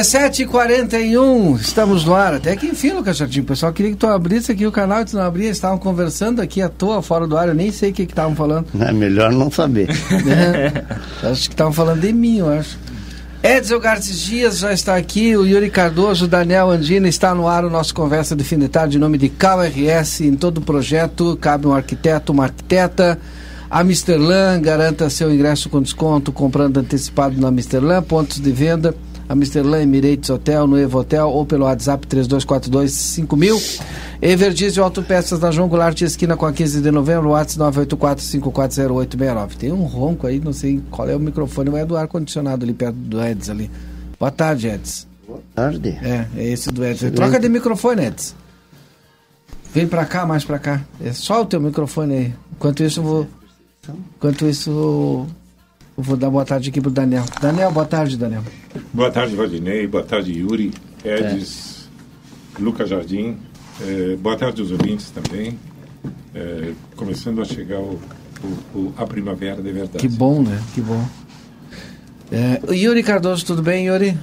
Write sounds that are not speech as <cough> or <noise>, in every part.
17h41, estamos no ar. Até que enfim, Lucas Jardim. O pessoal queria que tu abrisse aqui o canal tu não abria. Estavam conversando aqui à toa, fora do ar. Eu nem sei o que estavam falando. É melhor não saber. <laughs> É, acho que estavam falando de mim, eu acho. Edson Garces Dias já está aqui, o Yuri Cardoso, o Daniel Andina está no ar o nosso Conversa de Fim de Tarde em nome de KRS. Em todo o projeto cabe um arquiteto, uma arquiteta. A Misterlan garanta seu ingresso com desconto comprando antecipado na Misterlan, pontos de venda a Misterlan Emirates Hotel, no Evo Hotel ou pelo WhatsApp 32425000. Everdiesel Autopeças na João Goulart, esquina com a 15 de novembro, WhatsApp 984540869. Tem um ronco aí, não sei qual é o microfone, mas é do ar-condicionado ali perto do Eds ali. Boa tarde, Eds. Boa tarde. É, é esse do Eds. Troca de microfone, Eds. Vem pra cá, mais pra cá. É só o teu microfone aí. Enquanto isso, eu vou. Enquanto isso, eu vou dar boa tarde aqui pro Daniel. Daniel, boa tarde, Daniel. Boa tarde, Valdinei. Boa tarde, Yuri, Edis, é. Lucas Jardim. É, boa tarde aos ouvintes também. É, começando a chegar o, o, o, a primavera de verdade. Que bom, né? Que bom. É, Yuri Cardoso, tudo bem, Yuri?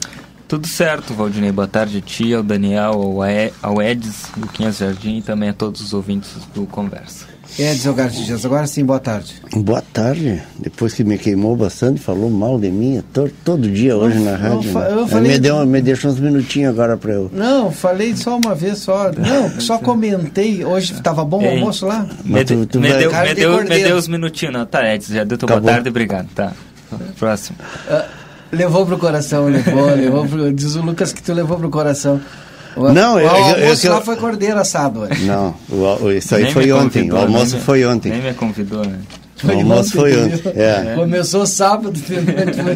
Tudo certo, Valdinei. Boa tarde a ti, ao Daniel, ao, ao Edis, Luquinhas Jardim e também a todos os ouvintes do Conversa. Edson Garcia agora sim, boa tarde. Boa tarde. Depois que me queimou bastante, falou mal de mim todo, todo dia hoje na rádio. Né? Eu falei... me, deu, me deixou uns minutinhos agora para eu. Não, falei só uma vez só. Não, <laughs> só comentei. Hoje estava bom o almoço lá? Me, tu, tu me, vai... deu, me, deu, me deu uns minutinhos. Não, tá, Edson, já deu tua boa tarde, obrigado. Tá. Próximo. Uh, levou pro coração, levou, levou pro, Diz o Lucas que tu levou pro coração. O, não, o, eu, almoço eu, lá foi cordeiro assado. Hoje. Não, o, isso aí nem foi ontem. O almoço foi ontem. Nem me convidou, né? O almoço ontem, foi ontem. É. Começou sábado, <laughs> foi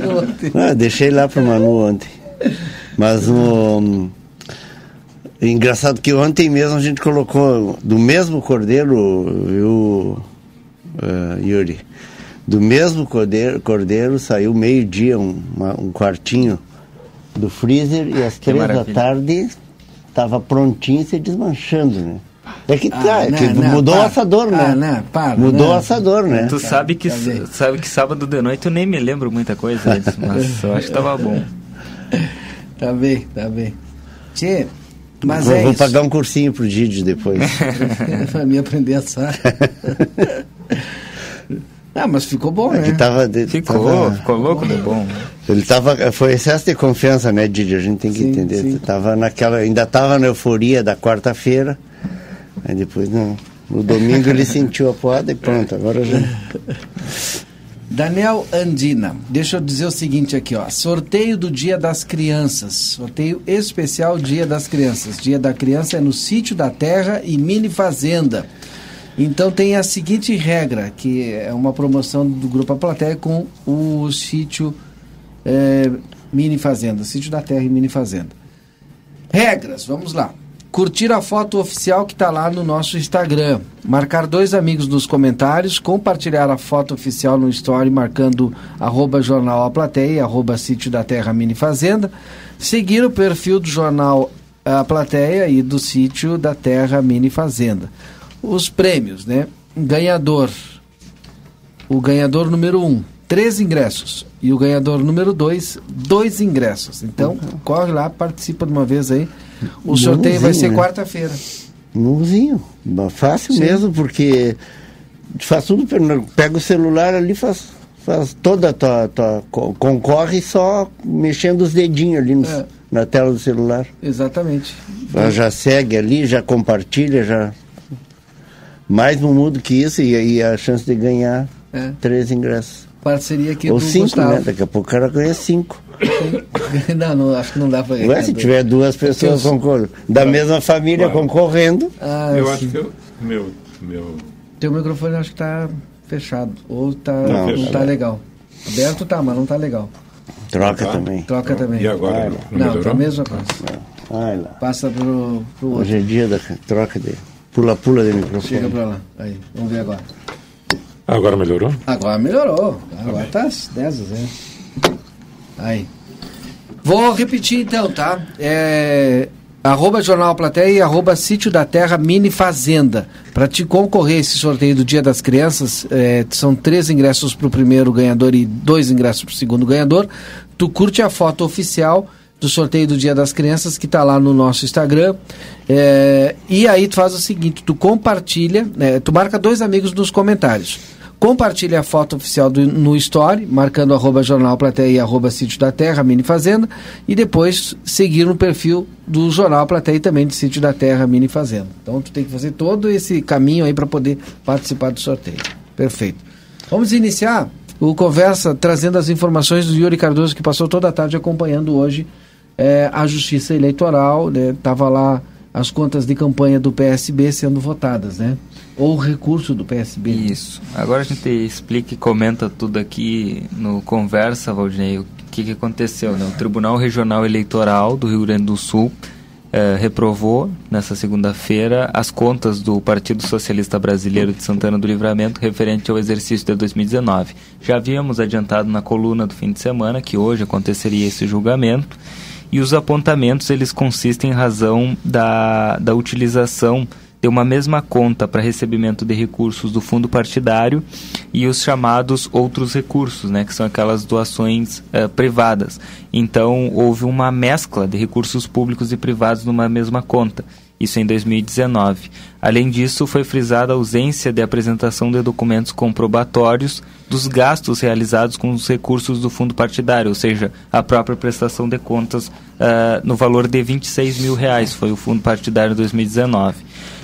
ontem. Ah, deixei lá pro Manu ontem. Mas o. Engraçado que ontem mesmo a gente colocou do mesmo cordeiro, viu, uh, Yuri? Do mesmo cordeiro, cordeiro saiu meio-dia um, um quartinho do freezer e às três da tarde estava prontinho se desmanchando, né? É que, ah, tá, não, que não, mudou para, o assador, né? Ah, não, para, mudou o assador, né? Tu sabe que, sabe que sábado de noite eu nem me lembro muita coisa disso, <laughs> mas eu acho que tava bom. Tá bem, tá bem. Tchê, mas vou, é vou isso. pagar um cursinho pro Didi depois. <laughs> pra mim aprender a assar. <laughs> Ah, mas ficou bom, É né? tava, de- Ficou, tava- ficou louco de bom. ele tava, foi excesso de confiança, né, Didi? A gente tem que Sim, entender. sim. Tava naquela, ainda tava na euforia da quarta-feira. Aí depois, não, no domingo ele <laughs> sentiu a porrada e pronto, agora já. Daniel Andina, deixa eu dizer o seguinte aqui, ó. Sorteio do Dia das Crianças. Sorteio especial Dia das Crianças. Dia da Criança é no Sítio da Terra e Mini Fazenda. Então tem a seguinte regra, que é uma promoção do Grupo A Plateia com o sítio eh, Mini Fazenda. Sítio da Terra e Mini Fazenda. Regras, vamos lá. Curtir a foto oficial que está lá no nosso Instagram. Marcar dois amigos nos comentários. Compartilhar a foto oficial no story marcando arroba Jornal A Plateia e arroba Sítio da Terra Mini Fazenda. Seguir o perfil do Jornal A Plateia e do Sítio da Terra Mini Fazenda. Os prêmios, né? Ganhador. O ganhador número um, três ingressos. E o ganhador número dois, dois ingressos. Então, corre lá, participa de uma vez aí. O sorteio vai ser né? quarta-feira. Nozinho, fácil Sim. mesmo, porque faz tudo, pega o celular ali, faz, faz toda a tua, tua- co- concorre só mexendo os dedinhos ali no- É. na tela do celular. Exatamente. Já segue ali, já compartilha, já. Mais no mundo que isso e aí a chance de ganhar É. três ingressos. Parceria aqui Ou do cinco, Gustavo. né? Daqui a pouco o cara ganha cinco. <laughs> não, não, acho que não dá pra ganhar. Ué, se tiver duas pessoas concorrendo, da mesma família Claro. concorrendo, Ah, eu sim. acho que eu, meu, meu, Teu microfone acho que tá fechado. Ou tá, Não, não, fechado. tá legal. Aberto tá, mas não tá legal. troca Tá. também. Troca também. E agora? Vai, não Não, tá a mesma coisa. Vai lá. Passa pro, pro outro. Hoje é dia da troca de pula-pula de microfone. Chega pra lá. Aí, vamos ver agora. Agora melhorou? Agora melhorou. Agora tá 10 a 0. Aí. Vou repetir então, tá? É, arroba Jornal Plateia e arroba Sítio da Terra Mini Fazenda. Para te concorrer a esse sorteio do Dia das Crianças, é, são três ingressos para o primeiro ganhador e dois ingressos para o segundo ganhador. Tu curte a foto oficial do sorteio do Dia das Crianças que está lá no nosso Instagram. É, e aí tu faz o seguinte, tu compartilha, né, tu marca dois amigos nos comentários. Compartilha a foto oficial do- no Story, marcando arroba Jornal Plateia e arroba Sítio da Terra, Mini Fazenda, e depois seguir no perfil do Jornal Plateia e também de Sítio da Terra, Mini Fazenda. Então tu tem que fazer todo esse caminho aí para poder participar do sorteio. Perfeito. Vamos iniciar o Conversa trazendo as informações do Yuri Cardoso, que passou toda a tarde acompanhando hoje eh, a Justiça Eleitoral, né? Tava lá as contas de campanha do PSB sendo votadas, né? Ou o recurso do PSB. Isso. Agora a gente explica e comenta tudo aqui no Conversa, Valdinei, o que, que aconteceu. Né? O Tribunal Regional Eleitoral do Rio Grande do Sul eh, reprovou, nessa segunda-feira, as contas do Partido Socialista Brasileiro de Santana do Livramento referente ao exercício de 2019. Já havíamos adiantado na coluna do fim de semana que hoje aconteceria esse julgamento e os apontamentos eles consistem em razão da, da utilização de uma mesma conta para recebimento de recursos do fundo partidário e os chamados outros recursos, né, que são aquelas doações eh, privadas. Então houve uma mescla de recursos públicos e privados numa mesma conta. Isso em 2019. Além disso, foi frisada a ausência de apresentação de documentos comprobatórios dos gastos realizados com os recursos do fundo partidário, ou seja, a própria prestação de contas ah, no valor de 26 mil reais, foi o fundo partidário em 2019.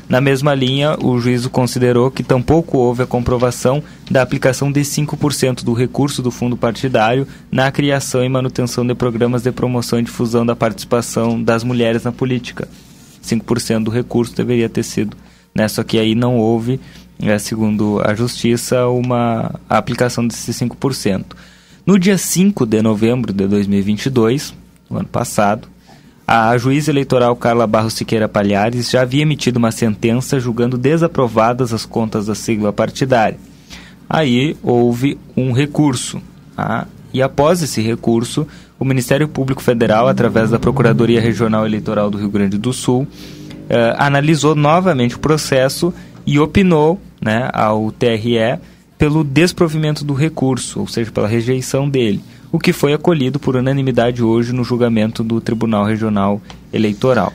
Na mesma linha, o juízo considerou que tampouco houve a comprovação da aplicação de 5% do recurso do fundo partidário na criação e manutenção de programas de promoção e difusão da participação das mulheres na política. 5% do recurso deveria ter sido. Né? Só que aí não houve, é, segundo a Justiça, uma aplicação desses 5%. No dia 5 de novembro de 2022, no ano passado, a juíza eleitoral Carla Barros Siqueira Palhares já havia emitido uma sentença julgando desaprovadas as contas da sigla partidária. Aí houve um recurso. tá? E após esse recurso, o Ministério Público Federal, através da Procuradoria Regional Eleitoral do Rio Grande do Sul, eh, analisou novamente o processo e opinou né, ao TRE pelo desprovimento do recurso, ou seja, pela rejeição dele, o que foi acolhido por unanimidade hoje no julgamento do Tribunal Regional Eleitoral.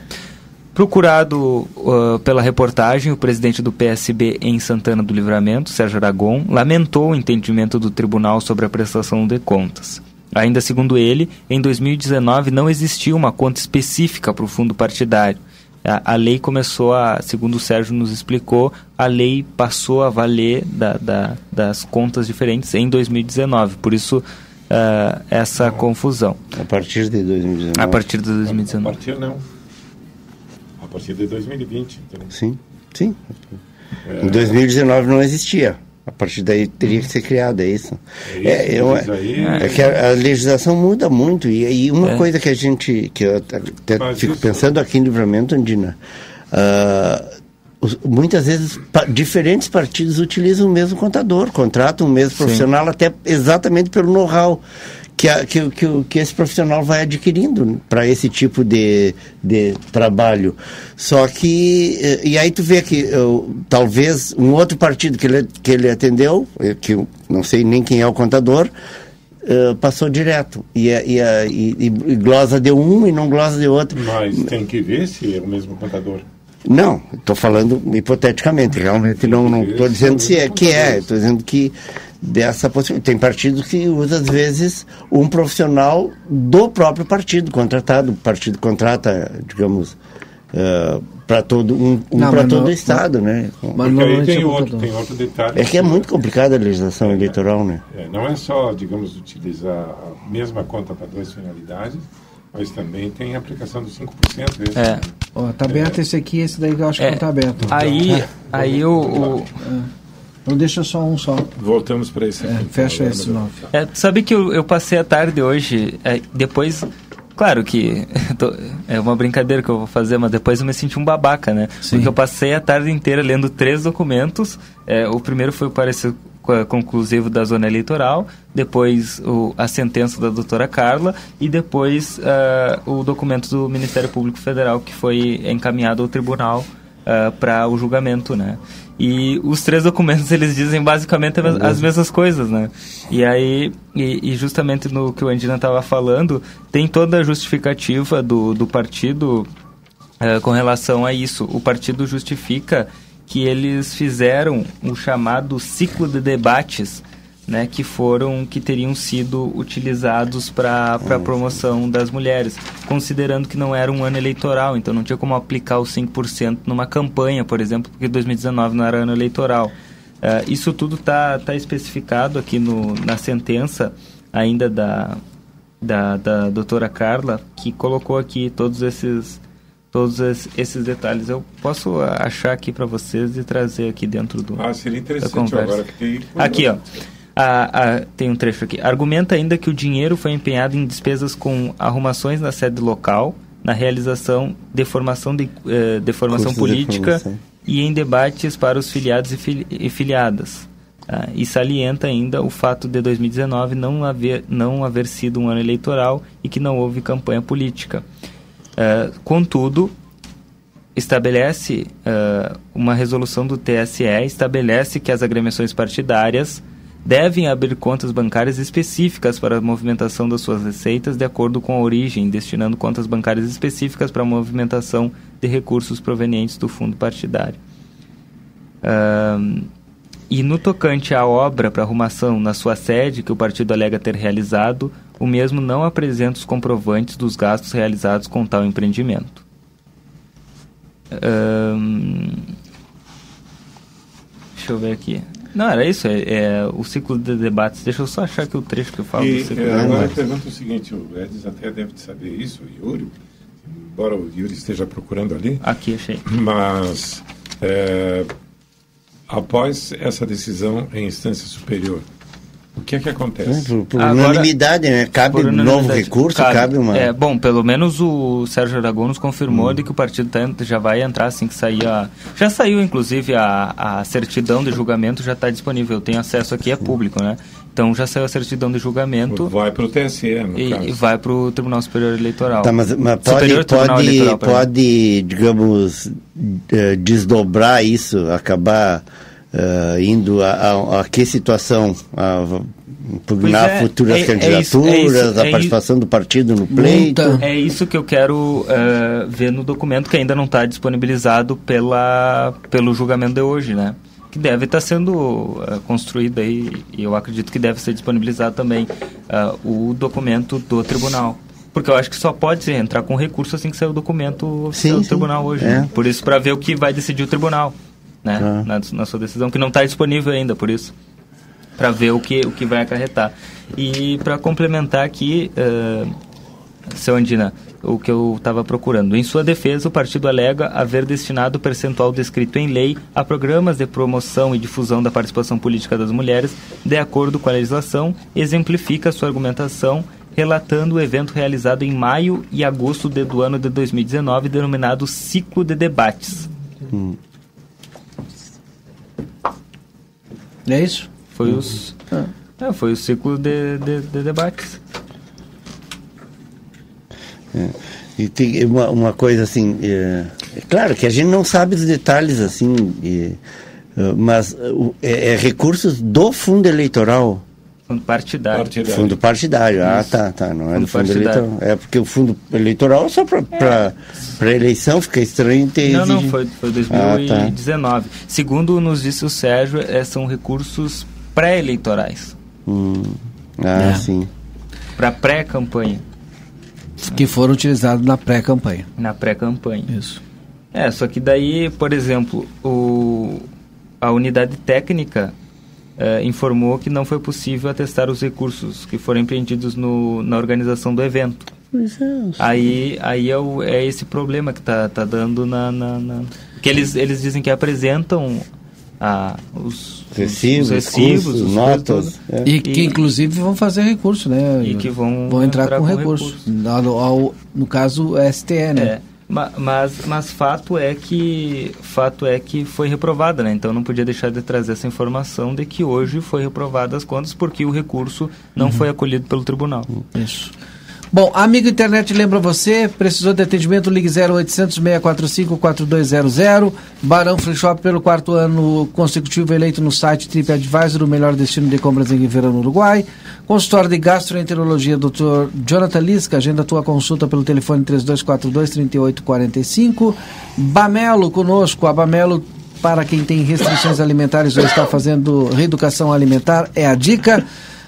Procurado uh, pela reportagem, o presidente do PSB em Santana do Livramento, Sérgio Aragon, lamentou o entendimento do tribunal sobre a prestação de contas. Ainda segundo ele, em 2019 não existia uma conta específica para o fundo partidário. A, a, lei começou a, segundo o Sérgio nos explicou, a lei passou a valer da, da, das contas diferentes em 2019. Por isso, uh, essa confusão. A partir de 2019. A partir de 2019. A partir não partir de 2020. Então. Sim, sim. É. Em 2019 não existia. A partir daí teria que ser criado, é isso. É, isso, é, eu, é, é que a, a, legislação muda muito. E, e uma é. coisa que a gente. que eu até Mas fico isso... pensando aqui em livramento, Andina. Uh, muitas vezes pa, diferentes partidos utilizam o mesmo contador, contratam o mesmo Sim. profissional, até exatamente pelo know-how que, a, que, que, que esse profissional vai adquirindo para esse tipo de, de trabalho. Só que, eh, e aí tu vê que eu, talvez um outro partido que ele, que ele atendeu, eh, que eu não sei nem quem é o contador, Uh, passou direto. E, e, e, e, glosa de um e não glosa de outro. Mas tem que ver se é o mesmo contador. Não, estou falando hipoteticamente, realmente não estou dizendo se é que é, estou dizendo que dessa possibilidade. Tem partidos que usam, às vezes, um profissional do próprio partido contratado. O partido contrata, digamos, uh, eh, para todo um, um para todo o estado, né? Mas não aí tem outro, tem outro detalhe. É que é muito complicada a legislação é, eleitoral, né? É, não é só, digamos, utilizar a mesma conta para duas finalidades, mas também tem a aplicação dos 5%. Esse, é. Ó, tá aberto é. esse aqui, esse daí que eu acho é. que não tá aberto. Aí, aí o... o... Não deixa só um só. Voltamos para esse. É, fecha esse nove. É, sabe que eu, eu, passei a tarde hoje, é, depois. Claro que <laughs> tô, é uma brincadeira que eu vou fazer, mas depois eu me senti um babaca, né? Sim. Porque eu passei a tarde inteira lendo três documentos. É, o primeiro foi o parecer conclusivo da zona eleitoral, depois o, a sentença da doutora Carla e depois uh, o documento do Ministério Público Federal que foi encaminhado ao tribunal uh, é, para o julgamento, né? E os três documentos <laughs> eles dizem basicamente as mesmas coisas, né? E aí, e, e justamente no que o Andina estava falando, tem toda a justificativa do, do partido uh, com relação a isso. O partido justifica que eles fizeram o chamado ciclo de debates né, que foram que teriam sido utilizados para a promoção das mulheres, considerando que não era um ano eleitoral, então não tinha como aplicar os 5% numa campanha, por exemplo, porque 2019 não era ano eleitoral. Uh, isso tudo está tá especificado aqui no, na sentença ainda da, da, da doutora Carla, que colocou aqui todos esses todos esses detalhes. Eu posso achar aqui para vocês e trazer aqui dentro do Ah, seria interessante agora que tem... Aqui, ó. A, a, tem um trecho aqui. Argumenta ainda que o dinheiro foi empenhado em despesas com arrumações na sede local, na realização de formação, de, eh, de formação política de e em debates para os filiados e, fili e filiadas. Ah, e salienta ainda o fato de 2019 não haver, não haver sido um ano eleitoral e que não houve campanha política. Ah, contudo, estabelece uma resolução do TSE estabelece que as agremiações partidárias devem abrir contas bancárias específicas para a movimentação das suas receitas de acordo com a origem, destinando contas bancárias específicas para a movimentação de recursos provenientes do fundo partidário. Uh, e no tocante à obra para arrumação na sua sede, que o partido alega ter realizado, o mesmo não apresenta os comprovantes dos gastos realizados com tal empreendimento. Uh, deixa eu ver aqui. Não, era isso, é, é, o ciclo de debates. Deixa eu só achar aqui o trecho que eu falo e, do ciclo é, de Agora eu pergunto o seguinte, o Edis até deve saber isso, o Yuri, embora o Yuri esteja procurando ali. Aqui, achei. Mas, é, após essa decisão em instância superior, o que é que acontece? Por, por Agora, unanimidade, né? Cabe um novo recurso, cabe, cabe, uma... É, bom, pelo menos o Sérgio Aragão nos confirmou hum. de que o partido tá, já vai entrar assim que sair a... Já saiu, inclusive, a, a certidão de julgamento já está disponível. Eu tenho acesso aqui, é público, né? Então já saiu a certidão de julgamento. Vai para o TSE, no e, caso. E vai para o Tribunal Superior Eleitoral. Tá, mas, mas pode, pode, Eleitoral, pode digamos, eh, desdobrar isso, acabar uh, indo a, a, a, que situação? A, impugnar é, futuras é- é candidaturas, isso- é isso- a é participação do partido no pleito. É isso que eu quero eh, ver no documento que ainda não está disponibilizado pela, pelo julgamento de hoje, né? Que deve estar sendo eh, construído aí, e eu acredito que deve ser disponibilizado também ah, o documento do tribunal. Porque eu acho que só pode entrar com recurso assim que sair o documento Sim, do sim. tribunal hoje. É. né? Por isso, para ver o que vai decidir o tribunal, né? Tá. Na, na sua decisão, que não está disponível ainda, por isso para ver o que, o que vai acarretar. E para complementar aqui, eh, seu Andina, o que eu estava procurando. Em sua defesa, o partido alega haver destinado o percentual descrito em lei a programas de promoção e difusão da participação política das mulheres, de acordo com a legislação, exemplifica sua argumentação relatando o evento realizado em maio e agosto de- do ano de 2019, denominado Ciclo de Debates. É isso? Foi os é, foi o ciclo de, de, de debates. E tem uma, uma coisa assim, é, é claro que a gente não sabe os detalhes assim, e, mas é, é recursos do fundo eleitoral, Fundo partidário. Partidário. fundo partidário. Ah, Isso. tá, tá, não é Fundo do fundo partidário. eleitoral. É porque o fundo eleitoral é só para eleição fica estranho ter Não, não, foi, foi Ah, tá. 2019. Segundo nos disse o Sérgio, é, são recursos pré-eleitorais, Hum, ah, É. sim. para pré-campanha, Que foram utilizados na pré-campanha. na pré-campanha. Isso. É, só que daí, por exemplo, o, a unidade técnica eh, informou que não foi possível atestar os recursos que foram empreendidos no, na organização do evento. Aí, aí é, o- é esse problema que tá, tá dando na, na, na- que eles, eles dizem que apresentam a, os, os- Recibos, os recibos, os notas. é. E que inclusive vão fazer recurso, né? E que vão vão entrar, entrar com, com recurso. recurso. Ao- ao- no caso, o STE, né? É, mas, mas fato é que fato é que foi reprovada, né? Então não podia deixar de trazer essa informação de que hoje foi reprovada as contas porque o recurso não foi acolhido pelo tribunal. Isso. Bom, amigo internet, lembra você, precisou de atendimento, ligue 0800 645 4200. Barão Free Shop pelo quarto ano consecutivo eleito no site TripAdvisor, o melhor destino de compras em Ribeirão, no Uruguai. Consultório de Gastroenterologia, Dr. Jonathan Lisca, agenda tua consulta pelo telefone 3242-3845. Bamelo conosco, a Bamelo para quem tem restrições alimentares ou está fazendo reeducação alimentar, é a dica.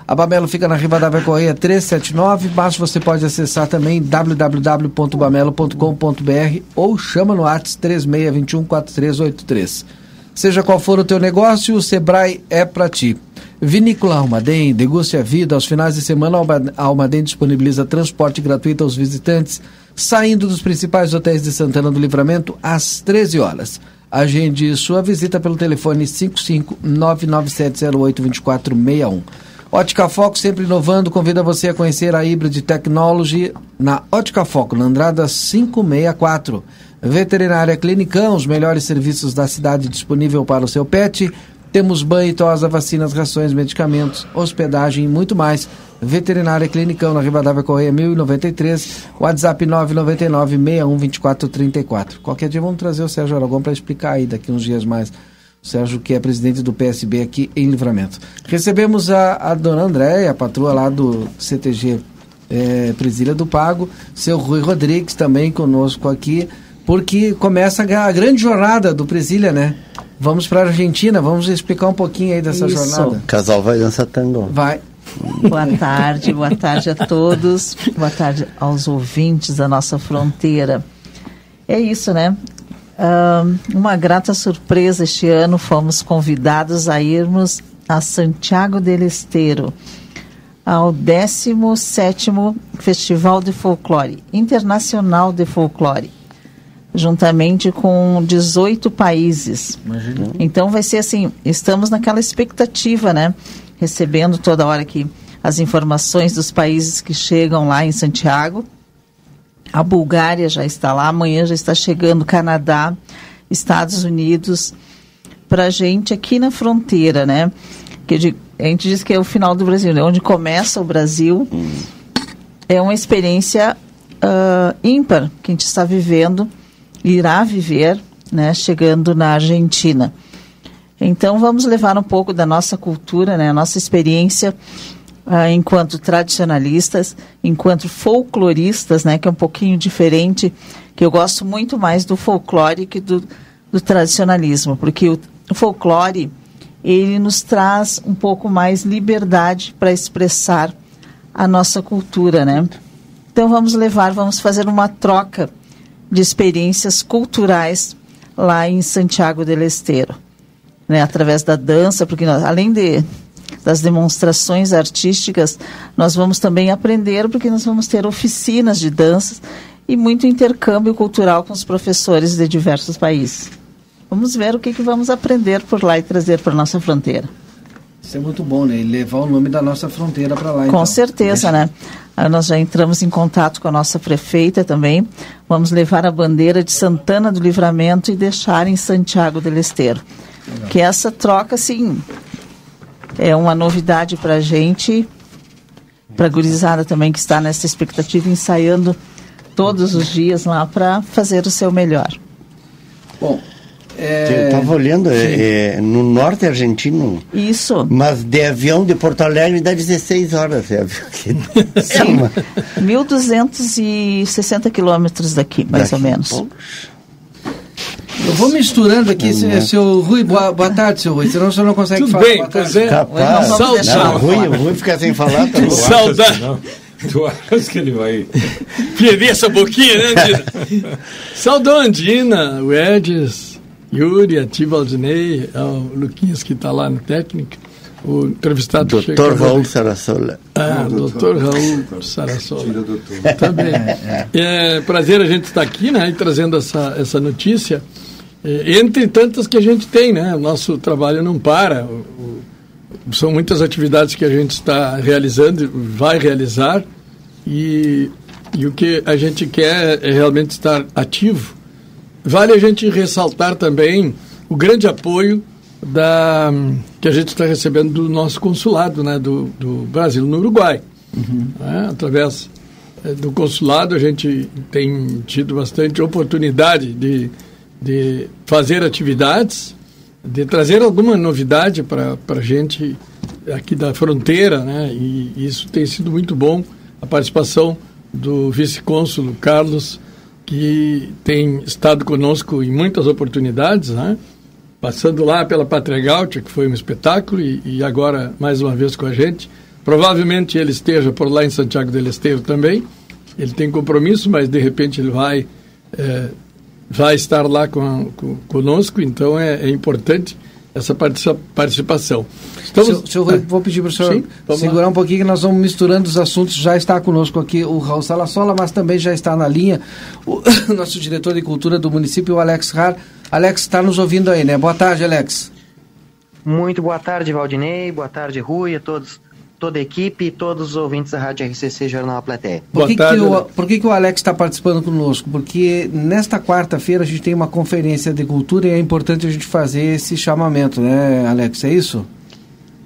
A Bamelo fica na Rivadavia Correia 379, mas você pode acessar também www.bamelo.com.br ou chama no WhatsApp 36214383. Seja qual for o teu negócio, o Sebrae é para ti. Vinícola Almaden, deguste a vida. Aos finais de semana, a Almaden disponibiliza transporte gratuito aos visitantes, saindo dos principais hotéis de Santana do Livramento às 13 horas. Agende sua visita pelo telefone 55997082461. Ótica Foco sempre inovando, convida você a conhecer a Hybrid Technology na Ótica Foco, na Andrada 564. Veterinária Clinicão, os melhores serviços da cidade disponível para o seu pet. Temos banho e tosa, vacinas, rações, medicamentos, hospedagem e muito mais. Veterinária Clinicão na Rivadavia Correia 1093, WhatsApp 999-612434. Qualquer dia vamos trazer o Sérgio Aragão para explicar aí daqui uns dias mais. Sérgio, que é presidente do PSB aqui em Livramento. Recebemos a, a dona Andréia, a patroa lá do CTG é, Presília do Pago, seu Rui Rodrigues também conosco aqui, porque começa a, a grande jornada do Presília, né? Vamos para a Argentina, vamos explicar um pouquinho aí dessa Isso. jornada. O casal vai dançar tango. Vai. Boa tarde, boa tarde a todos, boa tarde aos ouvintes da nossa fronteira. É isso, né? Ahn, uma grata surpresa este ano, fomos convidados a irmos a Santiago del Esteiro, ao 17º Festival de Folclore, Internacional de Folclore, juntamente com 18 países. Então vai ser assim, estamos naquela expectativa, né? Recebendo toda hora aqui as informações dos países que chegam lá em Santiago. A Bulgária já está lá, amanhã já está chegando Canadá, Estados Unidos, para a gente aqui na fronteira, né? Que a gente diz que é o final do Brasil, né? Onde começa o Brasil. É uma experiência ah, ímpar que a gente está vivendo, irá viver, né? Chegando na Argentina. Então vamos levar um pouco da nossa cultura, né? A nossa experiência uh, enquanto tradicionalistas, enquanto folcloristas, né, que é um pouquinho diferente, que eu gosto muito mais do folclore que do, do tradicionalismo, porque o, o folclore ele nos traz um pouco mais liberdade para expressar a nossa cultura, né? Então vamos levar, vamos fazer uma troca de experiências culturais lá em Santiago del Esteiro, né? Através da dança, porque nós, além de das demonstrações artísticas, nós vamos também aprender, porque nós vamos ter oficinas de danças e muito intercâmbio cultural com os professores de diversos países. Vamos ver o que, que vamos aprender por lá e trazer para a nossa fronteira. Isso é muito bom, né? E levar o nome da nossa fronteira para lá. Com então. certeza, né? Aí nós já entramos em contato com a nossa prefeita também. Vamos levar a bandeira de Santana do Livramento e deixar em Santiago del Esteiro. Legal. Que essa troca, sim, é uma novidade para a gente, para a gurizada também que está nessa expectativa, ensaiando todos os dias lá para fazer o seu melhor. Bom, é... Eu estava olhando, é, é, no norte argentino. Isso. Mas de avião de Porto Alegre dá 16 horas. É, Sim. 1.260 quilômetros daqui, mais daqui ou menos. Eu vou misturando aqui, seu, seu Rui, boa, boa tarde, seu Rui, senão o senhor não consegue Tudo falar. bem, pois é. Capaz. Saudade. Não, Rui, o Rui fica sem falar. Tá <laughs> Saudade. Tu achas que ele vai. Perder essa boquinha, né, Andina? Saudão Andina, o Edis, Yuri, a Tia Valdinei, o Luquinhas que está lá no técnico, o entrevistado Doutor Raul Sarassola. Ah, ah doutor Raul Sarassola. Também. É, <laughs> é. é prazer a gente estar aqui, né, e trazendo essa, essa notícia. É, entre tantas que a gente tem, né? O nosso trabalho não para. O, o, são muitas atividades que a gente está realizando, vai realizar, e, e o que a gente quer é realmente estar ativo. Vale a gente ressaltar também o grande apoio da, que a gente está recebendo do nosso consulado né, do, do Brasil no Uruguai. Uhum. É, através é, do consulado, a gente tem tido bastante oportunidade de de fazer atividades, de trazer alguma novidade para a gente aqui da fronteira, né? E isso tem sido muito bom, a participação do vice-cônsul Carlos, que tem estado conosco em muitas oportunidades, né? Passando lá pela Pátria que foi um espetáculo, e, e, agora mais uma vez com a gente. Provavelmente ele esteja por lá em Santiago del Esteiro também. Ele tem compromisso, mas de repente ele vai é, vai estar lá com, com, conosco, então é, é importante essa participação. Estamos... Seu, seu, vou pedir para o senhor Sim, segurar lá. um pouquinho que nós vamos misturando os assuntos. Já está conosco aqui o Raul Salassola, mas também já está na linha o <coughs> nosso diretor de cultura do município, o Alex Har. Alex, está nos ouvindo aí, né? Boa tarde, Alex. Muito boa tarde, Valdinei. Boa tarde, Rui, a todos toda a equipe e todos os ouvintes da Rádio RCC Jornal Platéia. Por que, tarde, que, o, por que, que o Alex está participando conosco? Porque nesta quarta-feira a gente tem uma conferência de cultura e é importante a gente fazer esse chamamento, né, Alex? É isso?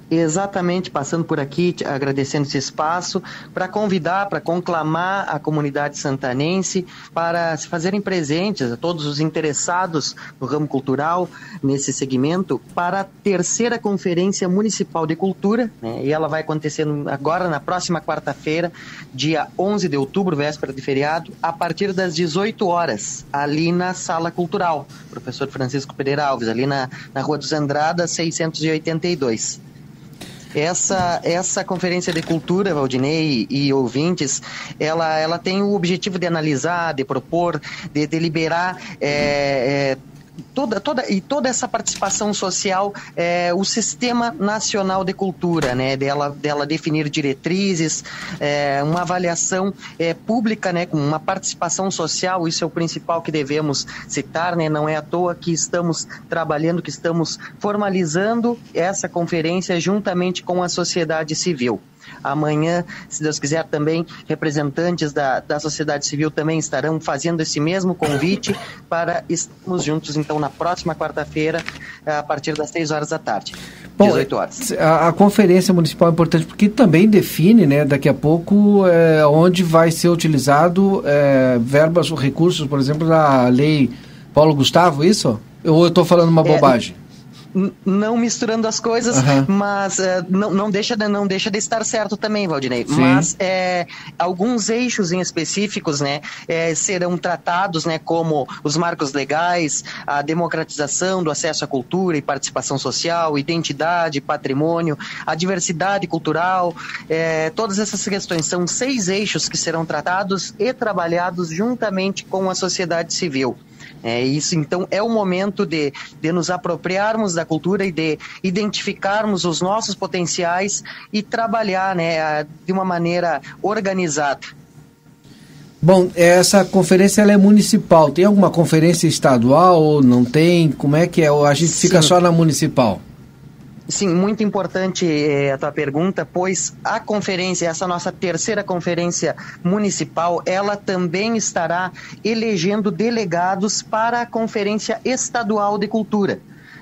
Exatamente passando por aqui, agradecendo esse espaço, para convidar, para conclamar a comunidade santanense para se fazerem presentes, a todos os interessados no ramo cultural, nesse segmento, para a terceira Conferência Municipal de Cultura, né, e ela vai acontecer agora, na próxima quarta-feira, dia 11 de outubro, véspera de feriado, a partir das 18 horas, ali na Sala Cultural, professor Francisco Pereira Alves, ali na, na Rua dos Andradas, 682. Essa, essa conferência de cultura, Valdinei e ouvintes, ela, ela tem o objetivo de analisar, de propor, de deliberar é, é, toda, toda, e toda essa participação social, é, o Sistema Nacional de Cultura, né, dela, dela definir diretrizes, é, uma avaliação é, pública, né, com uma participação social, isso é o principal que devemos citar, né, não é à toa que estamos trabalhando, que estamos formalizando essa conferência juntamente com a sociedade civil. Amanhã, se Deus quiser, também representantes da, da sociedade civil também estarão fazendo esse mesmo convite para estarmos juntos, então, na próxima quarta-feira, a partir das 6 horas da tarde. Bom, 18 horas. A, a, conferência municipal é importante porque também define, né, daqui a pouco, é, onde vai ser utilizado é, verbas ou recursos, por exemplo, da lei Paulo Gustavo, isso? Ou eu estou falando uma é, bobagem? Não misturando as coisas, uhum. mas uh, não, não, deixa de, não deixa de estar certo também, Valdinei. Sim. Mas é, alguns eixos em específicos né, é, serão tratados né, como os marcos legais, a democratização do acesso à cultura e participação social, identidade, patrimônio, a diversidade cultural, é, todas essas questões. São seis eixos que serão tratados e trabalhados juntamente com a sociedade civil. É isso, então, é o momento de, de nos apropriarmos da cultura e de identificarmos os nossos potenciais e trabalhar né, de uma maneira organizada. Bom, essa conferência ela é municipal. Tem alguma conferência estadual ou não tem? Como é que é? Ou a gente Sim. fica só na municipal? Sim, muito importante eh, a tua pergunta, pois a conferência, essa nossa terceira conferência municipal, ela também estará elegendo delegados para a Conferência Estadual de Cultura.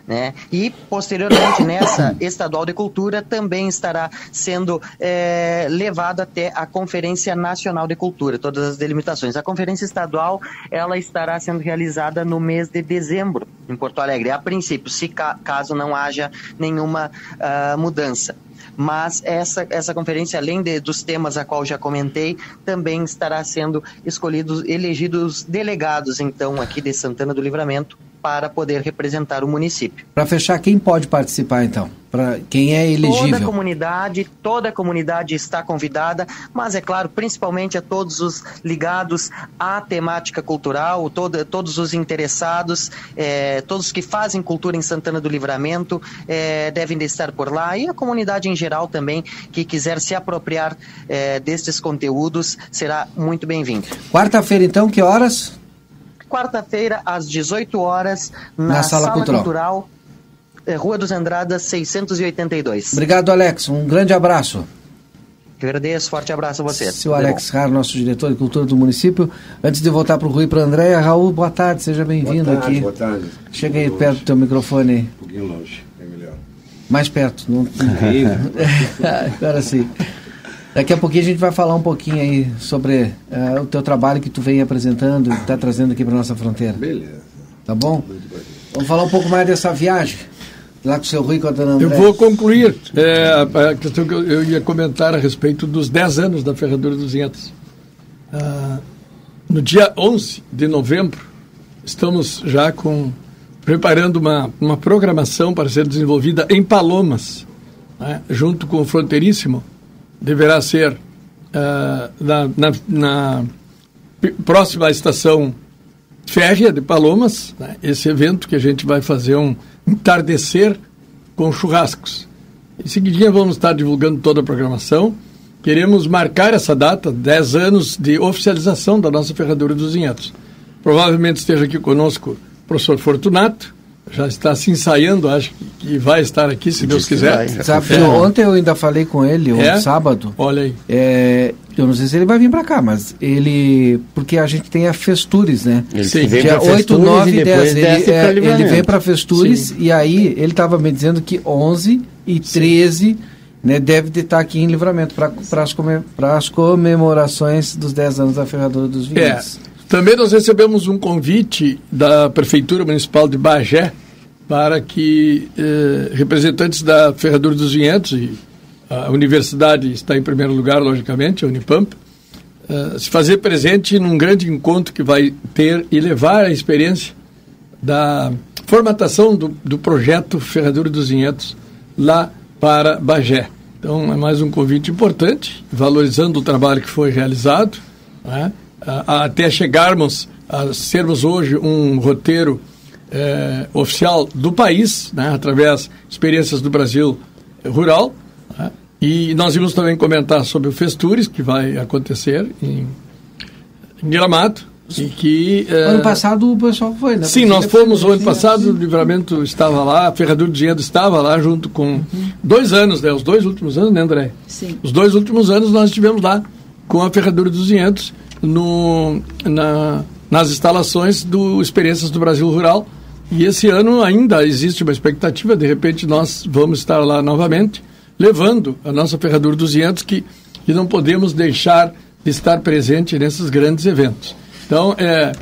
Né? E, posteriormente, nessa <coughs> estadual de cultura, também estará sendo é, levado até a Conferência Nacional de Cultura, todas as delimitações. A Conferência Estadual, ela estará sendo realizada no mês de dezembro, em Porto Alegre, a princípio, se ca caso não haja nenhuma uh, mudança mas essa, essa conferência, além de, dos temas a qual já comentei, também estará sendo escolhidos, elegidos delegados, então, aqui de Santana do Livramento, para poder representar o município. Para fechar, quem pode participar então? Para quem é elegível? Toda a comunidade, toda a comunidade está convidada, mas é claro, principalmente a todos os ligados à temática cultural, todo, todos os interessados, é, todos que fazem cultura em Santana do Livramento é, devem de estar por lá e a comunidade em geral também que quiser se apropriar é, destes conteúdos será muito bem-vindo. Quarta-feira então, que horas? Quarta-feira, às 18 horas, na, na Sala, Sala Cultural. Cultural eh, Rua dos Andradas, 682. Obrigado, Alex. Um grande abraço. Agradeço, forte abraço a você. Seu Alex Raro, nosso diretor de cultura do município. Antes de voltar para o Rui e para a Andréia, Raul, boa tarde, seja bem-vindo aqui. Boa tarde. Chega aí perto do teu microfone aí. Um pouquinho longe, é melhor. Mais perto. Não... <laughs> Agora sim. Daqui a pouquinho a gente vai falar um pouquinho aí sobre uh, o teu trabalho que tu vem apresentando e está trazendo aqui para nossa fronteira. Beleza. Tá bom? Vamos falar um pouco mais dessa viagem. Lá com o seu Rui com a dona André. Eu vou concluir é, a questão que eu, eu, ia comentar a respeito dos 10 anos da Ferradura 200. Ah, no dia 11 de novembro, estamos já com preparando uma, uma programação para ser desenvolvida em Palomas, né, junto com o Fronteiríssimo, deverá ser uh, na, na, na, próxima estação férrea de Palomas, né? esse evento que a gente vai fazer um entardecer com churrascos. Em seguidinha vamos estar divulgando toda a programação. Queremos marcar essa data, 10 anos de oficialização da nossa Ferradura dos Vinhedos. Provavelmente esteja aqui conosco o professor Fortunato, já está se ensaiando, acho que vai estar aqui, se Deus quiser. Sabe, é. Ontem eu ainda falei com ele, ontem, é? sábado. Olha aí. É, eu não sei se ele vai vir para cá, mas ele. Porque a gente tem a Festures, né? Ele Sim. vem Dia 8, 9 e 10. Ele, é, ele vem para Festures Sim. e aí ele estava me dizendo que 11 e 13 né, deve de estar aqui em livramento para as comemorações dos 10 anos da Ferradura dos Vinhos. Também nós recebemos um convite da Prefeitura Municipal de Bagé para que eh, representantes da Ferradura dos Vinhedos, e a universidade está em primeiro lugar, logicamente, a Unipamp, eh, se fazer presente num grande encontro que vai ter e levar a experiência da formatação do, do projeto Ferradura dos Vinhedos lá para Bagé. Então, é mais um convite importante, valorizando o trabalho que foi realizado, né? Até chegarmos a sermos hoje um roteiro é, oficial do país, né, através de experiências do Brasil rural. Né, e nós vamos também comentar sobre o Festures, que vai acontecer em, em Gramado. E que, é... Ano passado o pessoal foi, né? Sim, nós fomos o ano passado, o livramento estava lá, a Ferradura de Dinheiro estava lá junto com uhum. dois anos, né? Os dois últimos anos, né, André? Sim. Os dois últimos anos nós estivemos lá com a Ferradura dos Vinhedos no, na, nas instalações do Experiências do Brasil Rural. E esse ano ainda existe uma expectativa, de repente nós vamos estar lá novamente, levando a nossa Ferradura 200, que, que não podemos deixar de estar presente nesses grandes eventos. Então, é,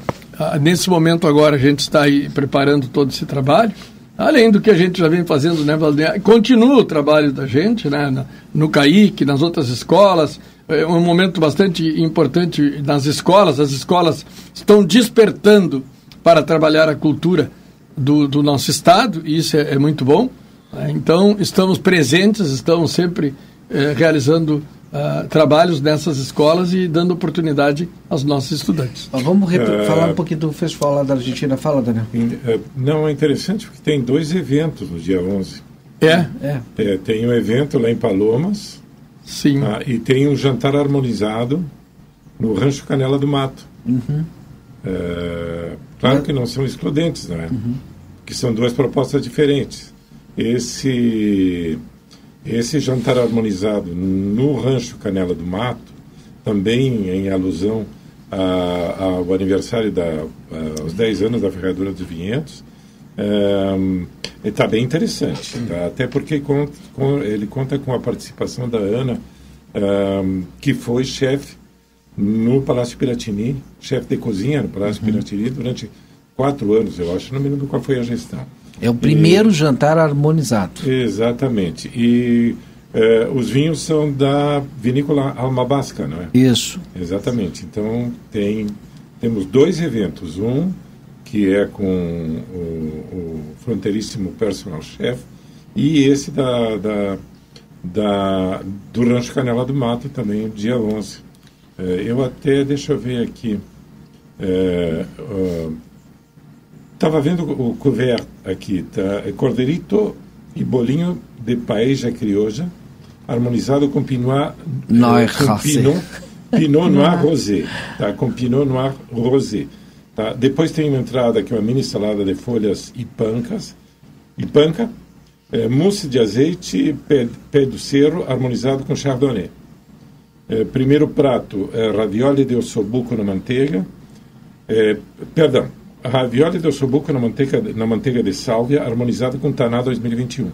nesse momento agora a gente está aí preparando todo esse trabalho, Além do que a gente já vem fazendo, né, Valdir? Continua o trabalho da gente, né, no CAIC, nas outras escolas. É um momento bastante importante nas escolas. As escolas estão despertando para trabalhar a cultura do, do nosso Estado, e isso é, é muito bom. Né? Então, estamos presentes, estamos sempre é, realizando uh, trabalhos nessas escolas e dando oportunidade aos nossos estudantes. vamos uh, falar um pouquinho do festival lá da Argentina. Fala, Daniel. Uh, não, é interessante porque tem dois eventos no dia 11. É? É. é tem um evento lá em Palomas. Sim. Ah, e tem um jantar harmonizado no Rancho Canela do Mato. Uhum. claro que não são excludentes, não é? Uhum. Que são duas propostas diferentes. Esse esse jantar harmonizado no Rancho Canela do Mato, também em alusão a, ao aniversário da, aos 10 anos da Ferradura dos Vinhedos, está bem interessante, tá? até porque com, ele conta com a participação da Ana, que foi chefe no Palácio Piratini, chefe de cozinha no Palácio uhum. Piratini durante quatro anos, eu acho, não me lembro qual foi a gestão. É o primeiro e, jantar harmonizado. Exatamente. E eh, os vinhos são da vinícola Almabasca, não é? Isso. Exatamente. Então tem temos dois eventos. Um que é com o, o fronteiríssimo personal chef e esse da, da, da, do Rancho Canela do Mato também, dia 11. Eh, eu até, deixa eu ver aqui, eh, uh, Estava vendo o couvert aqui, tá? É corderito e bolinho de paella crioja, harmonizado com pinot, Noir com pinot, pinot <laughs> noir rosé, tá? Com pinot noir rosé. Tá? Depois tem uma entrada que é uma mini salada de folhas e pancas, e panca, é, mousse de azeite, pé, pé do cerro, harmonizado com chardonnay. É, primeiro prato, é, ravioli de ossobuco na manteiga, é, perdão, ravioli do sobuco na manteiga, na manteiga de sálvia, harmonizado com Taná 2021.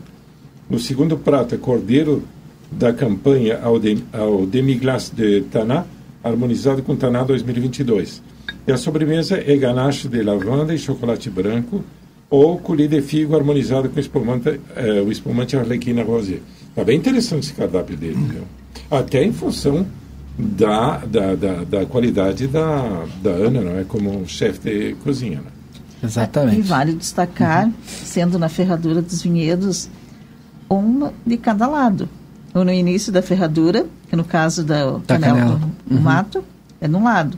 O segundo prato é cordeiro da campanha ao, de, ao demi-glace de Taná, harmonizado com Taná 2022. E a sobremesa é ganache de lavanda e chocolate branco, ou coulis de figo harmonizado com espumante, eh, o espumante Arlequina Rosé. Está bem interessante esse cardápio dele, viu? Até em função da, da, da, da, qualidade da, da Ana, não é? Como chefe de cozinha. Né? Exatamente. E vale destacar, uhum. sendo na ferradura dos vinhedos, uma de cada lado. Ou no início da ferradura, que no caso da, da canela, canela. do uhum. mato, é de um lado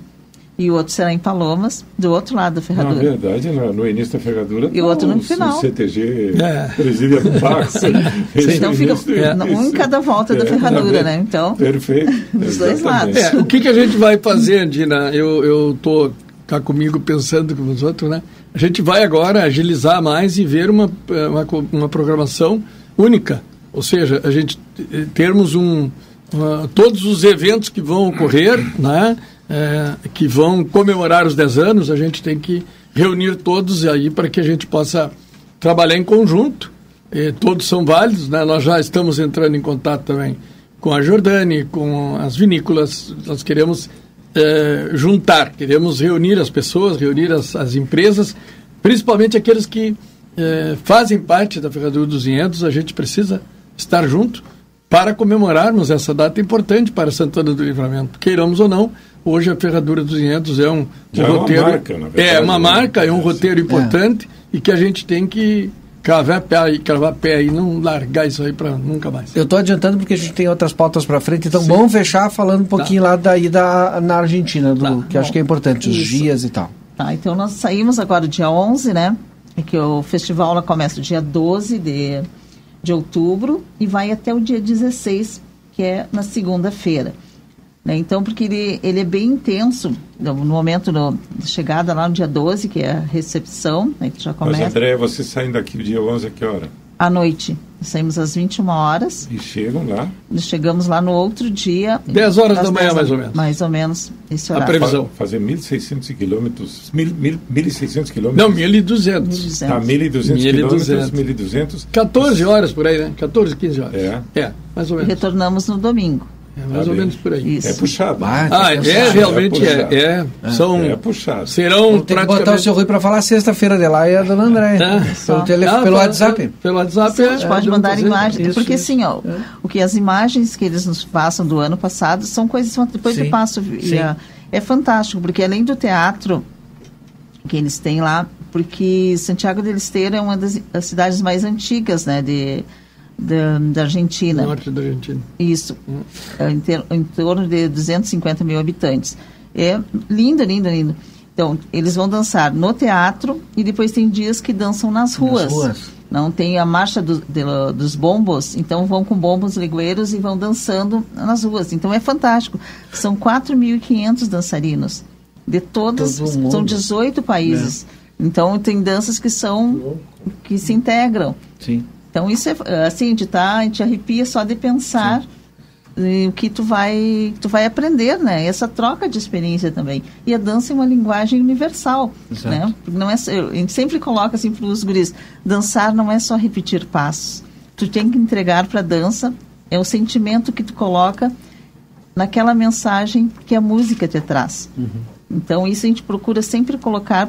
e o outro será em Palomas, do outro lado da ferradura. Na verdade, no, no início da ferradura. E o outro no final. O CTG é. presídia do Pax. <laughs> então fica é. um em cada volta é. da ferradura, né? Então. Perfeito. <laughs> Dos dois lados. É, o que, que a gente vai fazer, Andina? Eu, eu tô cá comigo pensando com os outros, né? A gente vai agora agilizar mais e ver uma, uma, uma programação única. Ou seja, a gente termos um. Uh, todos os eventos que vão ocorrer, né? É, que vão comemorar os 10 anos, a gente tem que reunir todos aí para que a gente possa trabalhar em conjunto. E todos são válidos, né? Nós já estamos entrando em contato também com a Jordânia, com as vinícolas. Nós queremos é, juntar, queremos reunir as pessoas, reunir as, as empresas, principalmente aqueles que é, fazem parte da Ferradura dos Vinhedos. A gente precisa estar junto para comemorarmos essa data importante para Santana do Livramento. Queiramos ou não, Hoje a Ferradura dos Vinhedos é um, um é roteiro. Uma marca, verdade, é uma né? marca, é um roteiro importante é. e que a gente tem que cravar pé aí, cravar pé aí, não largar isso aí para nunca mais. Eu estou adiantando porque a gente tem outras pautas para frente, então Sim. vamos fechar falando um pouquinho tá. lá daí da, na Argentina, do, tá. que Bom, acho que é importante, os isso. dias e tal. Tá, então nós saímos agora dia 11, né? É que o festival lá começa o dia 12 de, de outubro e vai até o dia 16, que é na segunda-feira. Né? Então, porque ele, ele é bem intenso no momento da chegada lá no dia 12, que é a recepção, né, que já começa. Mas, André, você saindo daqui dia 11 a que hora? À noite. Saímos às 21 horas. E chegam lá? Chegamos lá no outro dia. 10 horas da manhã, mais ou menos. Mais ou menos, esse horário. A previsão. Fazer 1.600 quilômetros. 1.600 quilômetros? Não, 1.200. Ah, 1.200 quilômetros, 1.200. 14 horas por aí, né? 14, 15 horas. É. É, mais ou menos. Retornamos no domingo. É mais Tá ou menos por aí. Isso. É puxado. Ah, Ah, tem que é, pensar. realmente É é. é, são, É puxado. serão Vamos ter que botar o praticamente... seu Rui para falar sexta-feira de lá e a dona André. É. Pelo, tele, Ah, pelo WhatsApp. Pelo WhatsApp, Sim, a é, gente pode é, mandar imagens, Isso, porque isso. assim, ó, o que as imagens que eles nos passam do ano passado são coisas que depois Sim, eu passo e sim. a- é fantástico, porque além do teatro que eles têm lá, porque Santiago del Esteiro é uma das, das cidades mais antigas, né, de, da, da Argentina. Norte da Argentina. Isso, é, em, ter- em torno de 250 mil habitantes. É lindo, lindo, lindo. Então, eles vão dançar no teatro e depois tem dias que dançam nas ruas. ruas. Não tem a marcha do- de- dos bombos, então vão com bombos ligueiros e vão dançando nas ruas. Então é fantástico. São 4.500 dançarinos de todas, Todo são 18 países. Então tem danças que são que se integram. Sim. Então isso é assim, de tá, a gente arrepia só de pensar o que tu vai, tu vai aprender, né? Essa troca de experiência também. E a dança é uma linguagem universal, Exato. né? Não é, a gente sempre coloca assim para os guris, dançar não é só repetir passos. Tu tem que entregar para a dança é o sentimento que tu coloca naquela mensagem que a música te traz. Então, isso a gente procura sempre colocar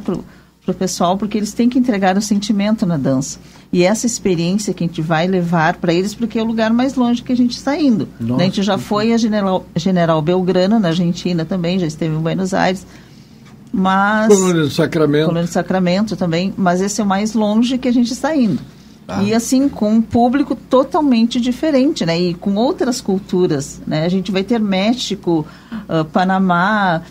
para o pessoal, porque eles têm que entregar o sentimento na dança. E essa experiência que a gente vai levar para eles, porque é o lugar mais longe que a gente está indo. Nossa, Né? A gente já foi a General, General Belgrano, na Argentina também, já esteve em Buenos Aires. Mas. Colônia do Sacramento. Colônia do Sacramento também, mas esse é o mais longe que a gente está indo. E assim, com um público totalmente diferente, né? E com outras culturas, né? A gente vai ter México, ah, Panamá,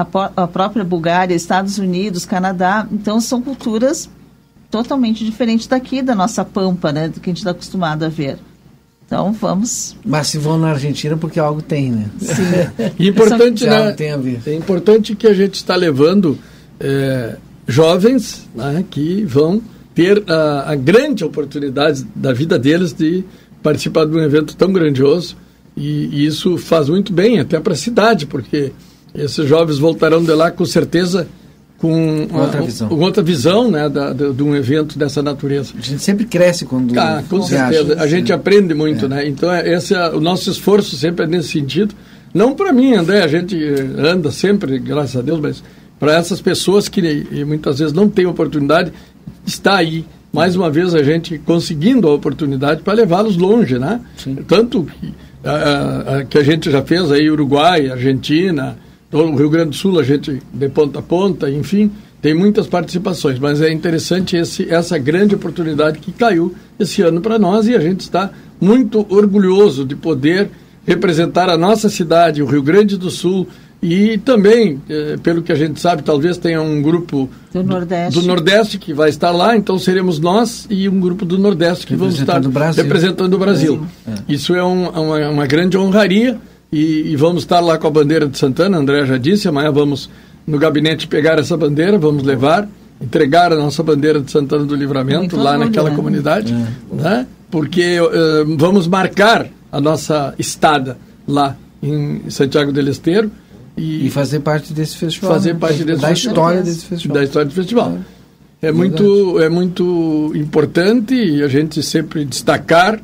a, a própria Bulgária, Estados Unidos, Canadá. Então, são culturas totalmente diferentes daqui, da nossa pampa, né? Do que a gente está acostumado a ver. Então, vamos... Mas se vão na Argentina, porque algo tem, né? <laughs> E importante, né? tem a ver. É importante que a gente está levando eh, jovens né, que vão ter a, a grande oportunidade da vida deles de participar de um evento tão grandioso. E, e isso faz muito bem até para a cidade, porque esses jovens voltarão de lá com certeza com Com outra uma- visão. com outra visão né, da, da- de um evento dessa natureza. A gente sempre cresce quando Ah, com viaja. certeza. A gente aprende muito, né? Então, é, esse é, o nosso esforço sempre é nesse sentido. Não para mim, André, a gente eh, anda sempre, graças a Deus, mas para essas pessoas que e muitas vezes não têm oportunidade, está aí. Mais uma vez a gente conseguindo a oportunidade para levá-los longe, né? Tanto que a, a- a- que a gente já fez aí Uruguai, Argentina, todo o Rio Grande do Sul, a gente de ponta a ponta, enfim, tem muitas participações, mas é interessante esse, essa grande oportunidade que caiu esse ano para nós e a gente está muito orgulhoso de poder representar a nossa cidade, o Rio Grande do Sul, e também, eh, pelo que a gente sabe, talvez tenha um grupo Do Nordeste. do Nordeste que vai estar lá, então seremos nós e um grupo do Nordeste que vamos estar Representando o Brasil. Brasil. Isso é um- uma, uma grande honraria e, e vamos estar lá com a bandeira de Santana, André já disse, amanhã vamos no gabinete pegar essa bandeira, vamos levar, entregar a nossa bandeira de Santana do Livramento lá naquela né? comunidade, né? porque eh, vamos marcar a nossa estada lá em Santiago del Esteiro e, E fazer parte desse festival. fazer né? parte desse da festival. história desse festival. Da história do festival. É, muito, é muito importante a gente sempre destacar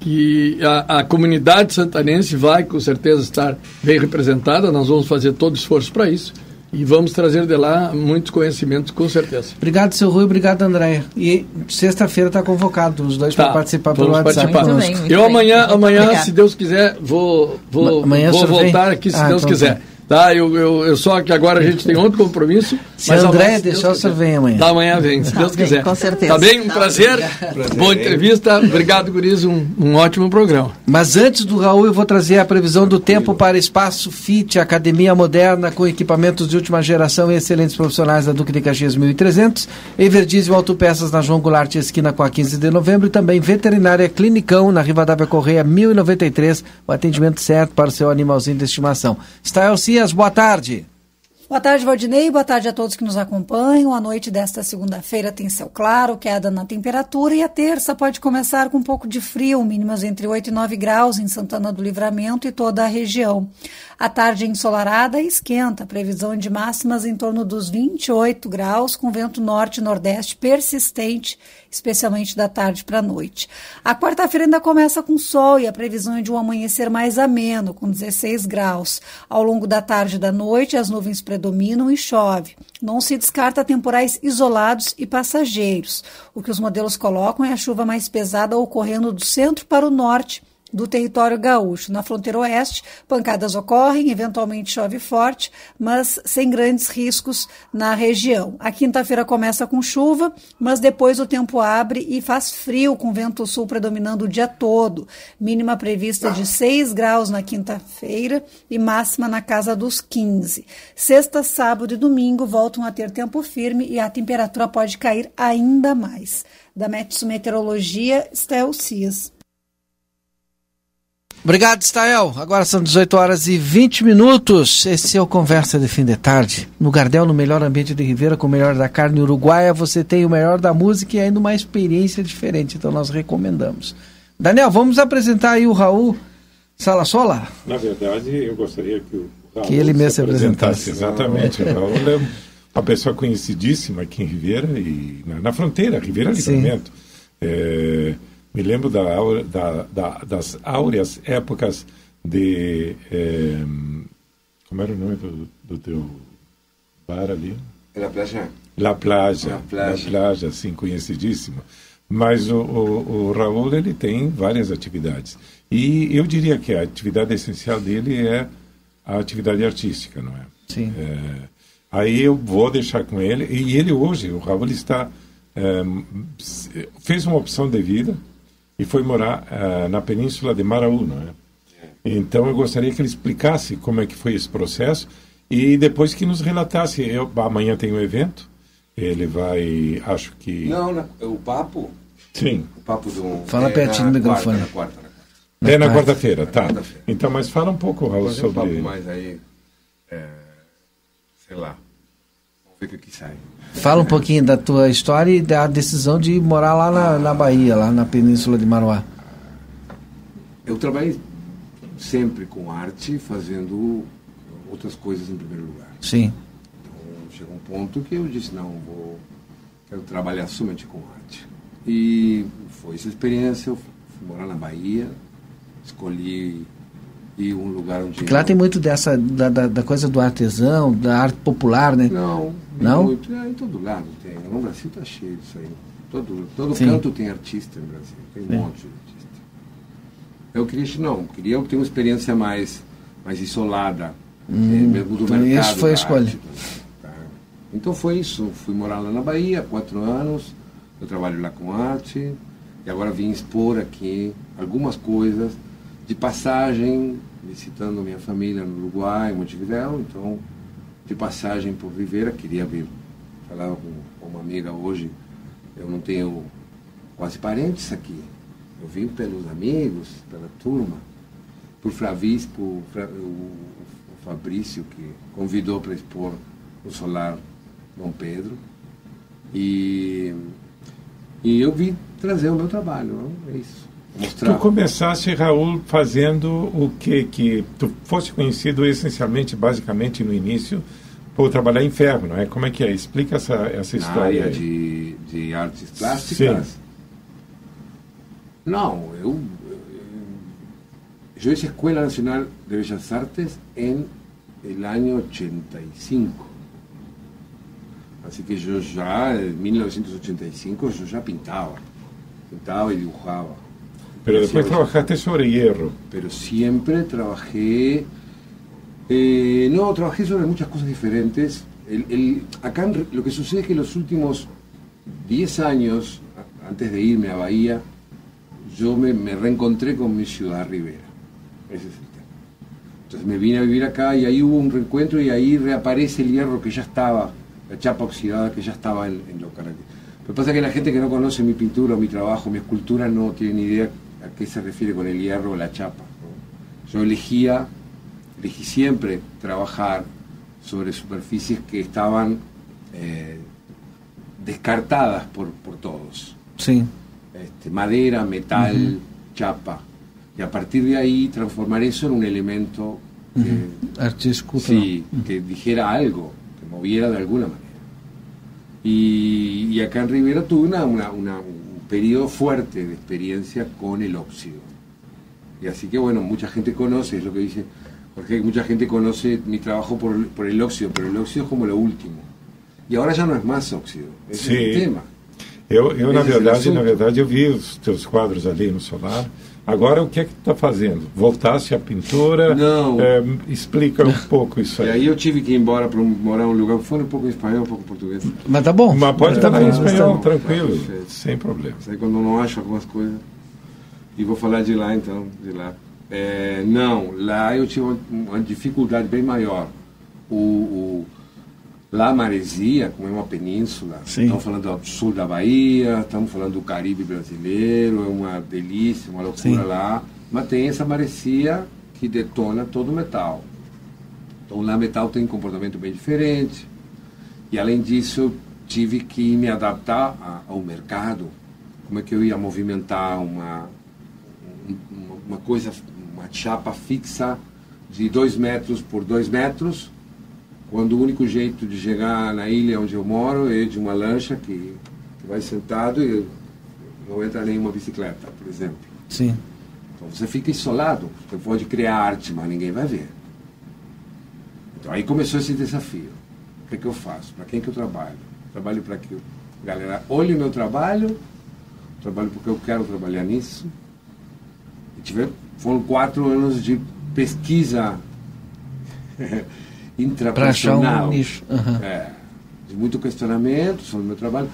que a, a comunidade santanense vai com certeza estar bem representada, nós vamos fazer todo o esforço para isso e vamos trazer de lá muitos conhecimentos com certeza. Obrigado, seu Rui. Obrigado, André. E sexta-feira está convocado os dois Tá, para participar pelo WhatsApp participar. Muito bem, muito Eu bem. amanhã, Muito amanhã se Deus quiser, vou, vou, Ma- amanhã vou voltar aqui se Ah, Deus então quiser. tá. Tá, eu, eu, eu só que agora a gente tem outro compromisso. Se mas André amanhã, deixar, Deus o senhor quiser. vem amanhã. Tá, amanhã vem, se Tá Deus bem, quiser. com certeza. Tá bem? Um Tá. prazer. Boa entrevista. Obrigado, Guriz. Um, um ótimo programa. Mas antes do Raul, eu vou trazer a previsão do tempo para Espaço Fit, academia moderna com equipamentos de última geração e excelentes profissionais da Duque de Caxias 1300, Everdiesel Autopeças na João Goulart, esquina com a 15 de novembro e também Veterinária Clinicão na Rivadavia Correia 1093, o atendimento certo para o seu animalzinho de estimação. Stael Cias, boa tarde. Boa tarde, Valdinei. Boa tarde a todos que nos acompanham. A noite desta segunda-feira tem céu claro, queda na temperatura e a terça pode começar com um pouco de frio, mínimas entre 8 e 9 graus em Santana do Livramento e toda a região. A tarde ensolarada esquenta, previsão de máximas em torno dos 28 graus, com vento norte-nordeste persistente, especialmente da tarde para a noite. A quarta-feira ainda começa com sol e a previsão é de um amanhecer mais ameno, com 16 graus. Ao longo da tarde e da noite, as nuvens predominam e chove. Não se descarta temporais isolados e passageiros. O que os modelos colocam é a chuva mais pesada ocorrendo do centro para o norte do território gaúcho. Na fronteira oeste, pancadas ocorrem, eventualmente chove forte, mas sem grandes riscos na região. A quinta-feira começa com chuva, mas depois o tempo abre e faz frio, com vento sul predominando o dia todo. Mínima prevista de 6 graus na quinta-feira e máxima na casa dos 15. Sexta, sábado e domingo voltam a ter tempo firme e a temperatura pode cair ainda mais. Da Metsu Meteorologia, Estel Cias. Obrigado, Stael. Agora são 18 horas e 20 minutos. Esse é o Conversa de Fim de Tarde. No Gardel, no melhor ambiente de Ribeira, com o melhor da carne uruguaia, você tem o melhor da música e ainda uma experiência diferente. Então nós recomendamos. Daniel, vamos apresentar aí o Raul Salassola? Na verdade, eu gostaria que o Raul que ele mesmo se apresentasse. Exatamente. o Raul é uma pessoa conhecidíssima aqui em Ribeira e na, na fronteira, Ribeira Livramento. É, me lembro da, da, da, das áureas épocas de. É, como era o nome do, do teu bar ali? La Playa. La Playa. La Playa, La Playa assim, conhecidíssimo. Mas o, o, o, Raul ele tem várias atividades. E eu diria que a atividade essencial dele é a atividade artística, não é? Sim. É, aí eu vou deixar com ele. E ele hoje, o Raul, está. É, fez uma opção de vida e foi morar uh, na península de Maraú, não é? Então eu gostaria que ele explicasse como é que foi esse processo e depois que nos relatasse. Eu, amanhã tem um evento, ele vai, acho que... Não, na, o papo... Sim. O papo do... Fala é, pertinho do microfone. Na quarta, na quarta. É na quarta-feira, tá. Quarta então, mas fala um pouco, Raul, sobre... Um papo mais aí, é, sei lá, vamos ver o que, que sai. Fala um pouquinho da tua história e da decisão de morar lá na, na Bahia, lá na Península de Maruá. Eu trabalhei sempre com arte, fazendo outras coisas em primeiro lugar. Sim. Então chegou um ponto que eu disse, não, vou quero trabalhar somente com arte. E foi essa experiência, eu fui morar na Bahia, escolhi ir um lugar onde... Porque lá tem muito dessa, da, da, da, coisa do artesão, da arte popular, né? Não, não? Muito, é, em todo lado tem. No Brasil está cheio disso aí. Todo, todo canto tem artista no Brasil, tem um monte de artista. Eu queria, não, queria ter uma experiência mais, mais isolada, hum, é, mesmo do então mercado. Isso foi a escolha. Arte, tá? Então foi isso. Fui morar lá na Bahia, quatro anos. Eu trabalho lá com arte. E agora vim expor aqui algumas coisas de passagem, visitando minha família no Uruguai, em Montevideo. Então, de passagem por Rivera, queria vir. Falava com uma amiga hoje, eu não tenho quase parentes aqui. Eu vim pelos amigos, pela turma, por Flavis, por o, o Fabrício, que convidou para expor o Solar Dom Pedro. E, e eu vim trazer o meu trabalho, é isso. Mostrar. Tu começaste, Raul, fazendo o que? Que tu fosse conhecido essencialmente, basicamente, no início, por trabalhar em ferro, não é? Como é que é? Explica essa, essa Na história. área de, de artes plásticas? Sim. Não, eu, eu hice Escuela Nacional de Bellas Artes en el año 85. Así que yo ya, en 1985, yo ya pintaba. Pintaba y dibujaba. Pero después trabajaste sobre hierro. Pero siempre trabajé. Eh, no, trabajé sobre muchas cosas diferentes. El, el, acá lo que sucede es que los últimos 10 años, antes de irme a Bahía, yo me, me, reencontré con mi ciudad Rivera. Ese es el tema. Entonces me vine a vivir acá y ahí hubo un reencuentro y ahí reaparece el hierro que ya estaba, la chapa oxidada que ya estaba en, en lo Lo que pasa es que la gente que no conoce mi pintura, mi trabajo, mi escultura, no tiene ni idea a qué se refiere con el hierro o la chapa. ¿no? Yo elegía, elegí siempre trabajar sobre superficies que estaban eh, descartadas por, por todos. Sim. Este, madera, metal, chapa. Y a partir de ahí transformar eso en un elemento que, sí, que dijera algo, que moviera de alguna manera. Y, y acá en Rivera tuve una, una- una- un periodo fuerte de experiencia con el óxido. Y así que bueno, mucha gente conoce, es lo que dice Jorge, mucha gente conoce mi trabajo por, por el óxido, pero el óxido es como lo último. E agora já não é mais óxido, esse é o tema. Eu, eu na verdade, na assunto. verdade, eu vi os teus quadros ali no solar. Agora, o que é que tu está fazendo? Voltasse à pintura? Não. É, explica um pouco isso E aí. aí eu tive que ir embora para morar em um lugar, foi um pouco em espanhol, um pouco em português. Mas tá bom. Mas pode Mas tá em espanhol, bom. tranquilo, Perfeito. sem problema. Aí quando eu não acho algumas coisas. E vou falar de lá então, de lá. É, não, lá eu tive uma, uma dificuldade bem maior. O, o, lá a Maresia, como é uma península, Sim. estamos falando do sul da Bahia, estamos falando do Caribe brasileiro, é uma delícia, uma loucura Sim. lá. Mas tem essa maresia que detona todo o metal. Então lá metal tem um comportamento bem diferente. E além disso, eu tive que me adaptar a- ao mercado. Como é que eu ia movimentar uma, um- uma, uma coisa, uma chapa fixa de dois metros por dois metros, quando o único jeito de chegar na ilha onde eu moro é de uma lancha que, que vai sentado e não entra nenhuma bicicleta, por exemplo. Sim. Então você fica isolado. Você pode criar arte, mas ninguém vai ver. Então aí começou esse desafio. O que, é que eu faço? Para quem que eu trabalho? Trabalho para que a galera olhe o meu trabalho, trabalho porque eu quero trabalhar nisso. E tive, foram quatro anos de pesquisa <laughs> Pra achar um intraprofissional. nicho. Aham. É, de muito questionamento sobre o meu trabalho.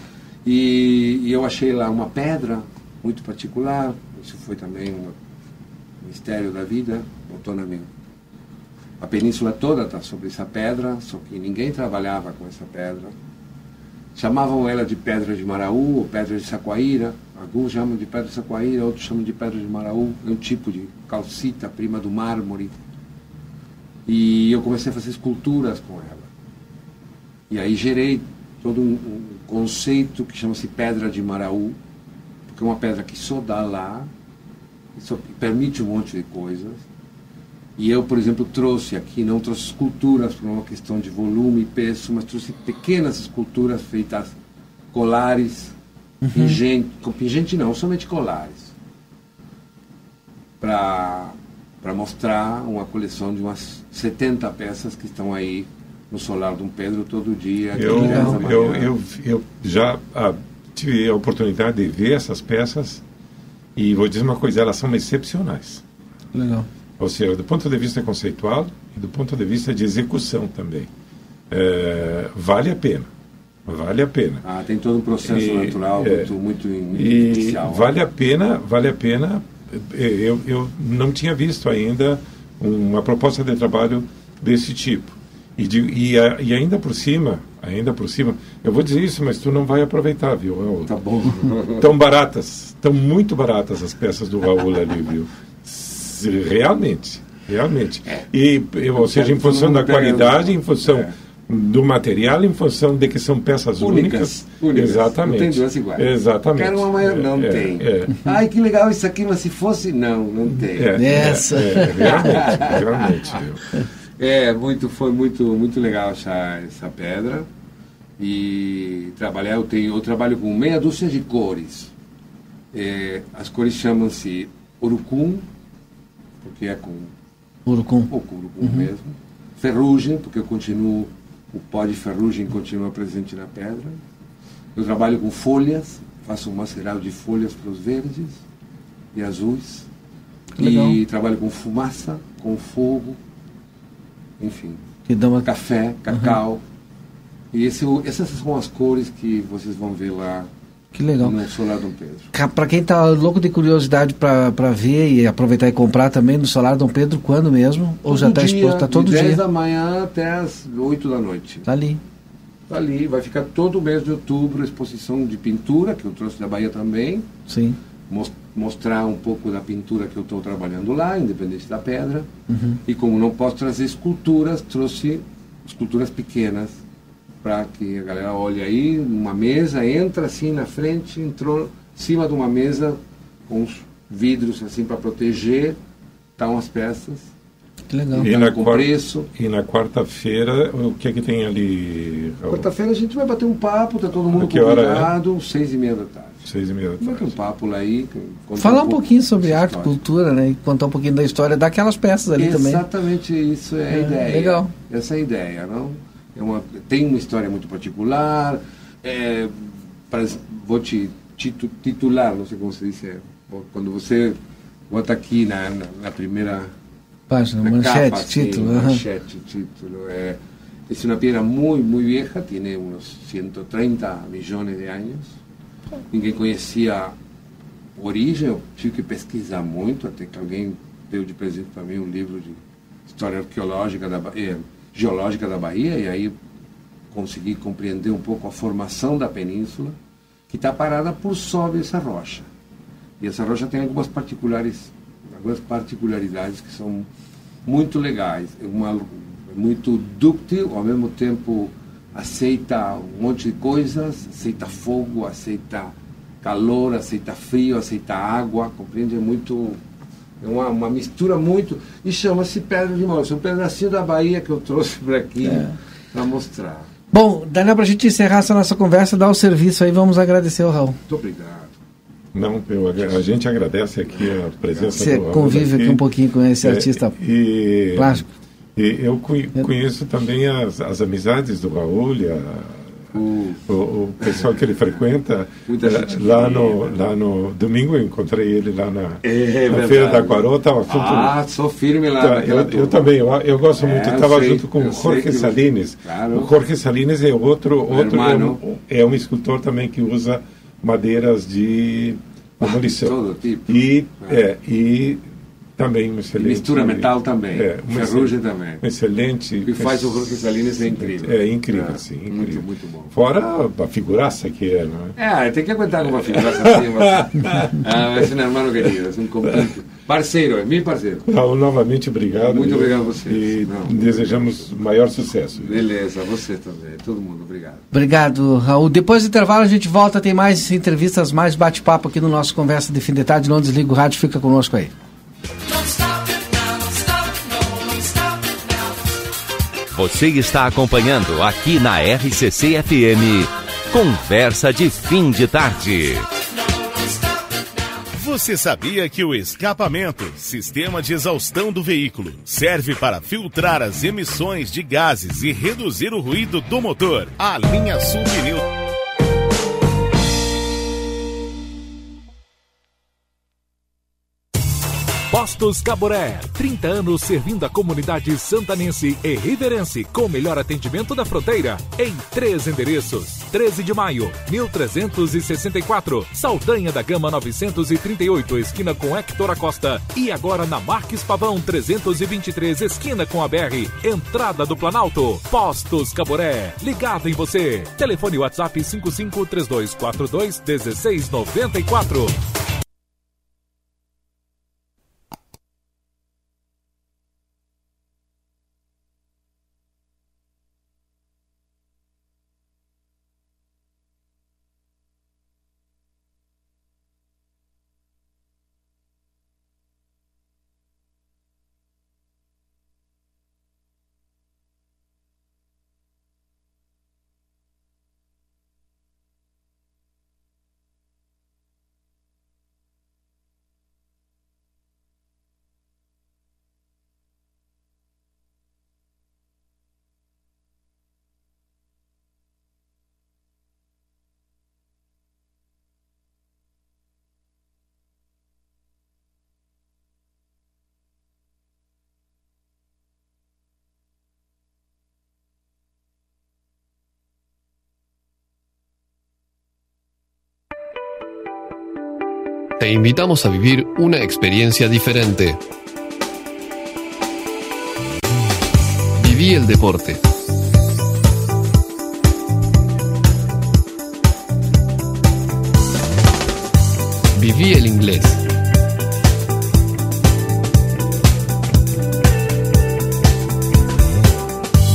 E, e eu achei lá uma pedra muito particular. Isso foi também um mistério da vida. Botou na minha. A península toda está sobre essa pedra, só que ninguém trabalhava com essa pedra. Chamavam ela de pedra de Maraú ou pedra de Saquaíra. Alguns chamam de pedra de Saquaíra, outros chamam de pedra de Maraú. É um tipo de calcita, prima do mármore. E eu comecei a fazer esculturas com ela. E aí gerei todo um, um conceito que chama-se pedra de Maraú, porque é uma pedra que só dá lá, só permite um monte de coisas. E eu, por exemplo, trouxe aqui, não trouxe esculturas por uma questão de volume e peso, mas trouxe pequenas esculturas feitas colares, pingente, com pingente não, somente colares, para para mostrar uma coleção de umas 70 peças que estão aí no solar Dom Pedro todo dia. Eu, às 10 da manhã. eu, eu, eu já ah, tive a oportunidade de ver essas peças e vou dizer uma coisa, elas são excepcionais. Legal. Ou seja, do ponto de vista conceitual e do ponto de vista de execução também. É, vale a pena. Vale a pena. Ah, tem todo um processo E, natural é, muito, muito, muito E artificial. vale a pena, vale a pena. Eh, Eu, eu não tinha visto ainda uma proposta de trabalho desse tipo. E, de, e, a- e ainda por cima, ainda por cima, eu vou dizer isso, mas tu não vai aproveitar, viu? Raul? Tá bom. <laughs> Tão baratas, tão muito baratas as peças do Raul ali, viu? Realmente, realmente. E, e, ou seja, em função da qualidade, em função É. do material, em função de que são peças únicas. Únicas, únicas. Exatamente. Não tem duas iguais. Exatamente. Quero uma maior, não É, tem. é, Ai, que legal isso aqui, mas se fosse, não, não tem. é, é, Essa. é, realmente, realmente. É, muito, foi muito, muito legal achar essa pedra e trabalhar. Eu, tenho, eu trabalho com meia dúzia de cores. É, as cores chamam-se urucum, porque é com Urucum. o urucum mesmo. Ferrugem, porque eu continuo, o pó de ferrugem continua presente na pedra. Eu trabalho com folhas, faço um mascarado de folhas para os verdes e azuis. Legal. E trabalho com fumaça, com fogo, enfim, Que dá uma... café, cacau. E esse, essas são as cores que vocês vão ver lá Que legal. no Solar Dom Pedro. Pra quem tá louco de curiosidade pra ver e aproveitar e comprar também no Solar Dom Pedro, quando mesmo? Ou já Todo tá dia, exposto? Tá todo de 10 dia. da manhã até as 8 da noite. Tá ali. Tá ali, vai ficar todo mês de outubro exposição de pintura, que eu trouxe da Bahia também. Sim. Mos- mostrar um pouco da pintura que eu estou trabalhando lá, independente da pedra. Uhum. E como não posso trazer esculturas, trouxe esculturas pequenas para que a galera olhe aí, uma mesa, entra assim na frente, entrou em cima de uma mesa com uns vidros assim para proteger, estão as peças. Que legal. E na, com quarta, preço. e na quarta-feira, o que é que tem ali, Raul? Quarta-feira a gente vai bater um papo, tá todo mundo é? convidado, seis e meia da tarde. Seis e meia da Vai ter um tarde. papo lá aí. Falar um pouco pouquinho sobre arte, história. cultura, né? E contar um pouquinho da história daquelas peças ali também. Exatamente isso é a É, ideia. legal. Essa é a ideia, não? É uma, tem uma história muito particular. É, pra- vou te titu- titular, não sei como se diz. é, Quando você bota aqui na, na, na primeira Página, na manchete, capa, assim, título. aham. manchete, título. É, es una piedra muy, muy vieja, tiene unos 130 millones de años. Ninguém conhecia a origem, eu tive que pesquisar muito, até que alguém deu de presente para mim um livro de história arqueológica, da, eh, geológica da Bahia, e aí consegui compreender um pouco a formação da península, que está parada por sobre essa rocha. E essa rocha tem algumas particulares, algumas particularidades que são muito legais. É uma é muito dúctil, ao mesmo tempo aceita um monte de coisas, aceita fogo, aceita calor, aceita frio, aceita água, compreende? É muito uma, uma mistura muito e chama-se pedra de moça, um pedacinho da Bahia que eu trouxe para aqui para mostrar. Bom, Daniel, pra gente encerrar essa nossa conversa, dar o serviço aí, vamos agradecer ao Raul. Muito obrigado. Não, eu, a gente agradece aqui a presença Você do Raul convive aqui um pouquinho com esse É, artista e, plástico. E eu conhe- conheço também as, as amizades do Raul, e o, o pessoal que ele frequenta. Eh, lá, no, lá no domingo eu encontrei ele lá na, É na verdade. Feira da Quarô, estava junto. Ah, sou firme lá. Tá, eu, eu também, eu, eu gosto É, muito. Estava junto com o Jorge Salines. Claro. O Jorge Salines é outro, outro é, um, é um escultor também que usa madeiras de demolição. todo tipo. E, é, e também um excelente. mistura metal também, É, um ferrugem também. Um excelente. O que faz o Jorge Salines é incrível. É incrível, É, sim. muito, Incrível. muito bom. Fora a figuraça que é, não é? É, tem que aguentar com uma figuraça assim. <laughs> Mas... Ah, é um hermano querido, é um completo. Parceiro, é meu parceiro. Raul, novamente obrigado. Muito E- obrigado a vocês. E Não. desejamos maior sucesso. Beleza, você também, todo mundo, obrigado. Obrigado, Raul. Depois do intervalo a gente volta, tem mais entrevistas, mais bate-papo aqui no nosso Conversa de Fim de Tarde. Não desliga o rádio, fica conosco aí. Você está acompanhando aqui na RCC FM. Conversa de fim de tarde. Você sabia que o escapamento, sistema de exaustão do veículo, serve para filtrar as emissões de gases e reduzir o ruído do motor? A linha Sul Pneu. Postos Caboré, 30 anos servindo a comunidade santanense e riverense com o melhor atendimento da fronteira em três endereços. 13 de maio, 1364, Saldanha da Gama 938, esquina com Hector Acosta e agora na Marques Pavão 323, esquina com a BR, entrada do Planalto. Postos Caboré, ligado em você. Telefone WhatsApp 553242 1694. Te invitamos a vivir una experiencia diferente. Viví el deporte. Viví el inglés.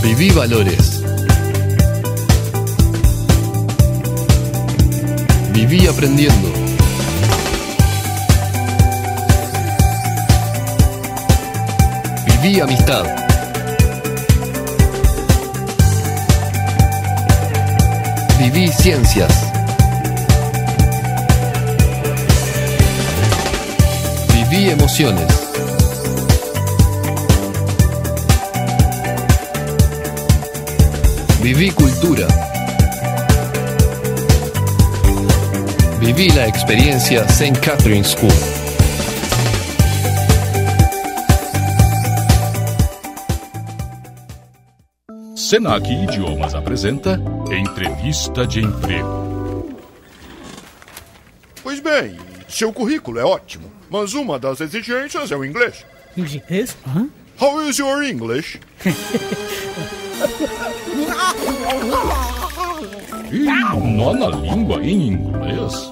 Viví valores. Viví aprendiendo. Viví amistad. Viví ciencias. Viví emociones. Viví cultura. Viví la experiencia St. Catherine School. Senac Idiomas apresenta Entrevista de Emprego. Pois bem, seu currículo é ótimo, mas uma das exigências é o inglês. Inglês? Hã? How is your English? Ih, nó na língua em inglês?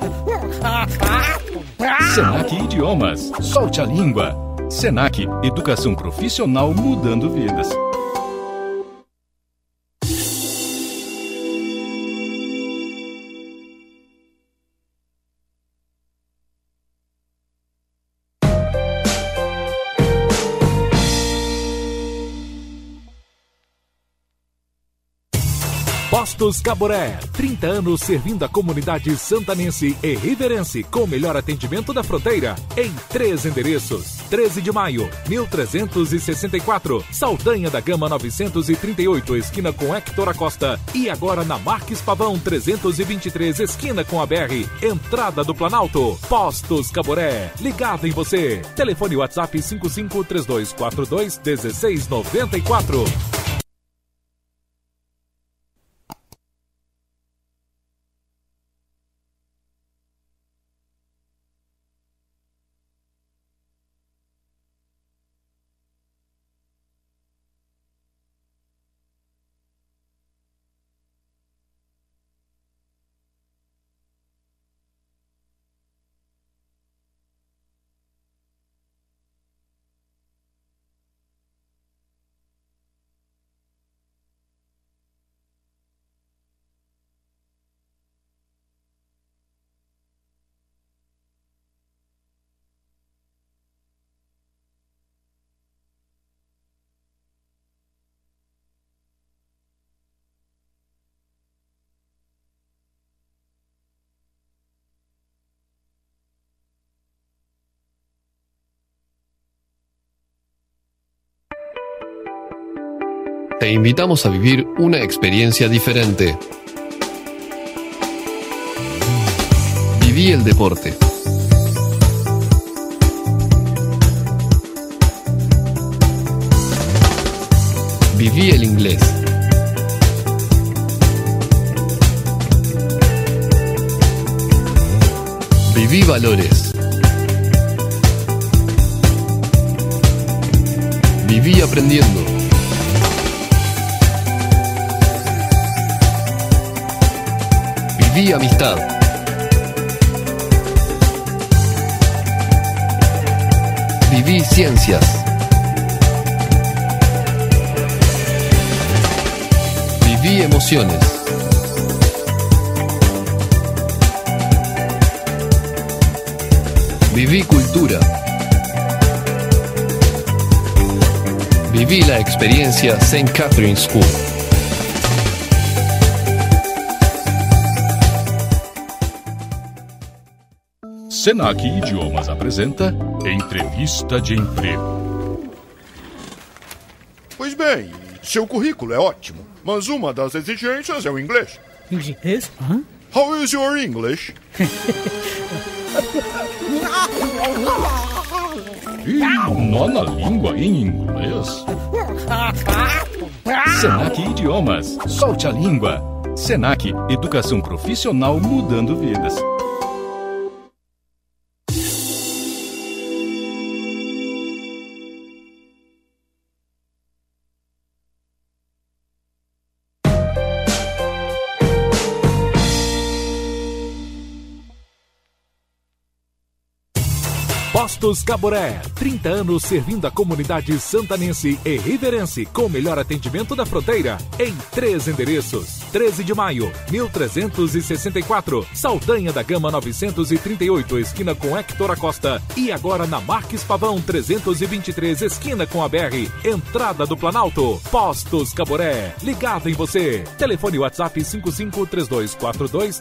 Senac Idiomas, solte a língua. Senac, educação profissional mudando vidas. Postos Caboré, 30 anos servindo a comunidade santanense e riverense com o melhor atendimento da fronteira em três endereços. 13 de maio, 1364, Saldanha da Gama 938, esquina com Hector Acosta e agora na Marques Pavão 323, esquina com a BR, entrada do Planalto. Postos Caboré, ligado em você. Telefone WhatsApp 553242 1694. Te invitamos a vivir una experiencia diferente. Viví el deporte. Viví el inglés. Viví valores. Viví aprendiendo. Viví amistad. Viví ciencias. Viví emociones. Viví cultura. Viví la experiencia St. Catherine School. Senac Idiomas apresenta Entrevista de Emprego. Pois bem, seu currículo é ótimo, mas uma das exigências é o inglês. Inglês? Hã? How is your English? Ih, nó na língua em inglês? Senac Idiomas, solte a língua. Senac, educação profissional mudando vidas. Postos Caboré, 30 anos servindo a comunidade santanense e riverense com o melhor atendimento da fronteira em três endereços. 13 de maio, 1364, Saldanha da Gama 938, esquina com Hector Acosta e agora na Marques Pavão 323, esquina com a BR, entrada do Planalto. Postos Caboré, ligado em você. Telefone WhatsApp 553242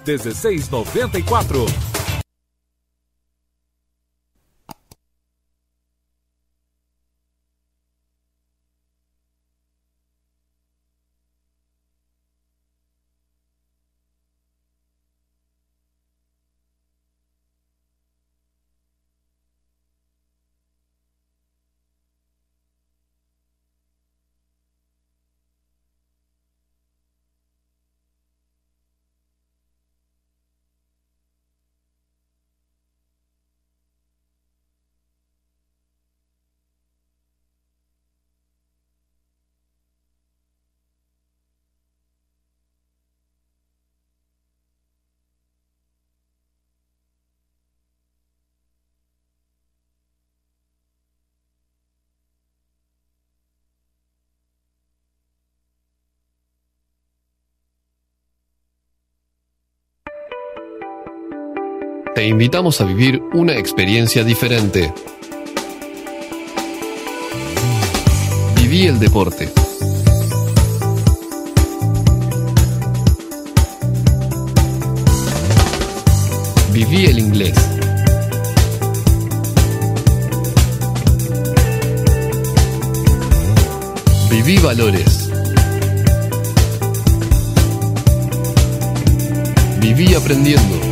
Te invitamos a vivir una experiencia diferente. Viví el deporte. Viví el inglés. Viví valores. Viví aprendiendo.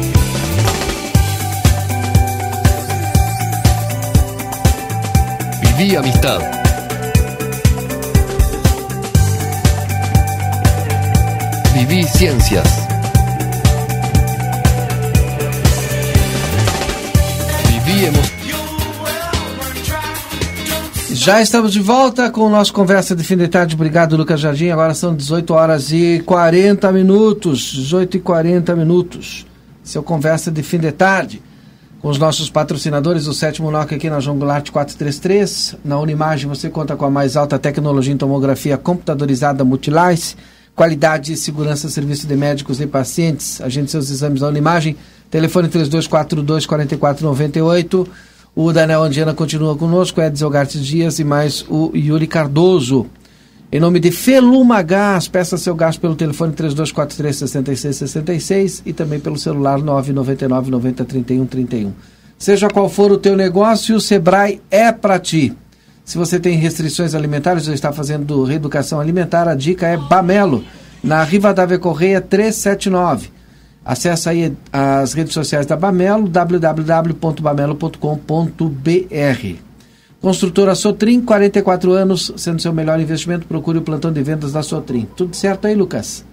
Viví amistad. Viví ciencias. Viví. Já estamos de volta com o nosso Conversa de Fim de Tarde. Obrigado, Lucas Jardim. Agora são 18 horas e 40 minutos. 18 e 40 minutos. Seu Conversa de Fim de Tarde. Os nossos patrocinadores, o sétimo NOC aqui na João Goulart 433. Na Unimagem você conta com a mais alta tecnologia em tomografia computadorizada Multilice. Qualidade e segurança, serviço de médicos e pacientes. Agende seus exames na Unimagem. Telefone 3242 4498. O Daniel Andiana continua conosco, Edson Gartes Dias e mais o Yuri Cardoso. Em nome de Feluma Gás, peça seu gás pelo telefone 3243 6666 e também pelo celular 999 90 31 31. Seja qual for o teu negócio, o Sebrae é para ti. Se você tem restrições alimentares ou está fazendo reeducação alimentar, a dica é Bamelo, na Rivadavia Correia 379. Acesse aí as redes sociais da Bamelo, www.bamelo.com.br. Construtora Sotrim, 44 anos, sendo seu melhor investimento, procure o plantão de vendas da Sotrim. Tudo certo aí, Lucas?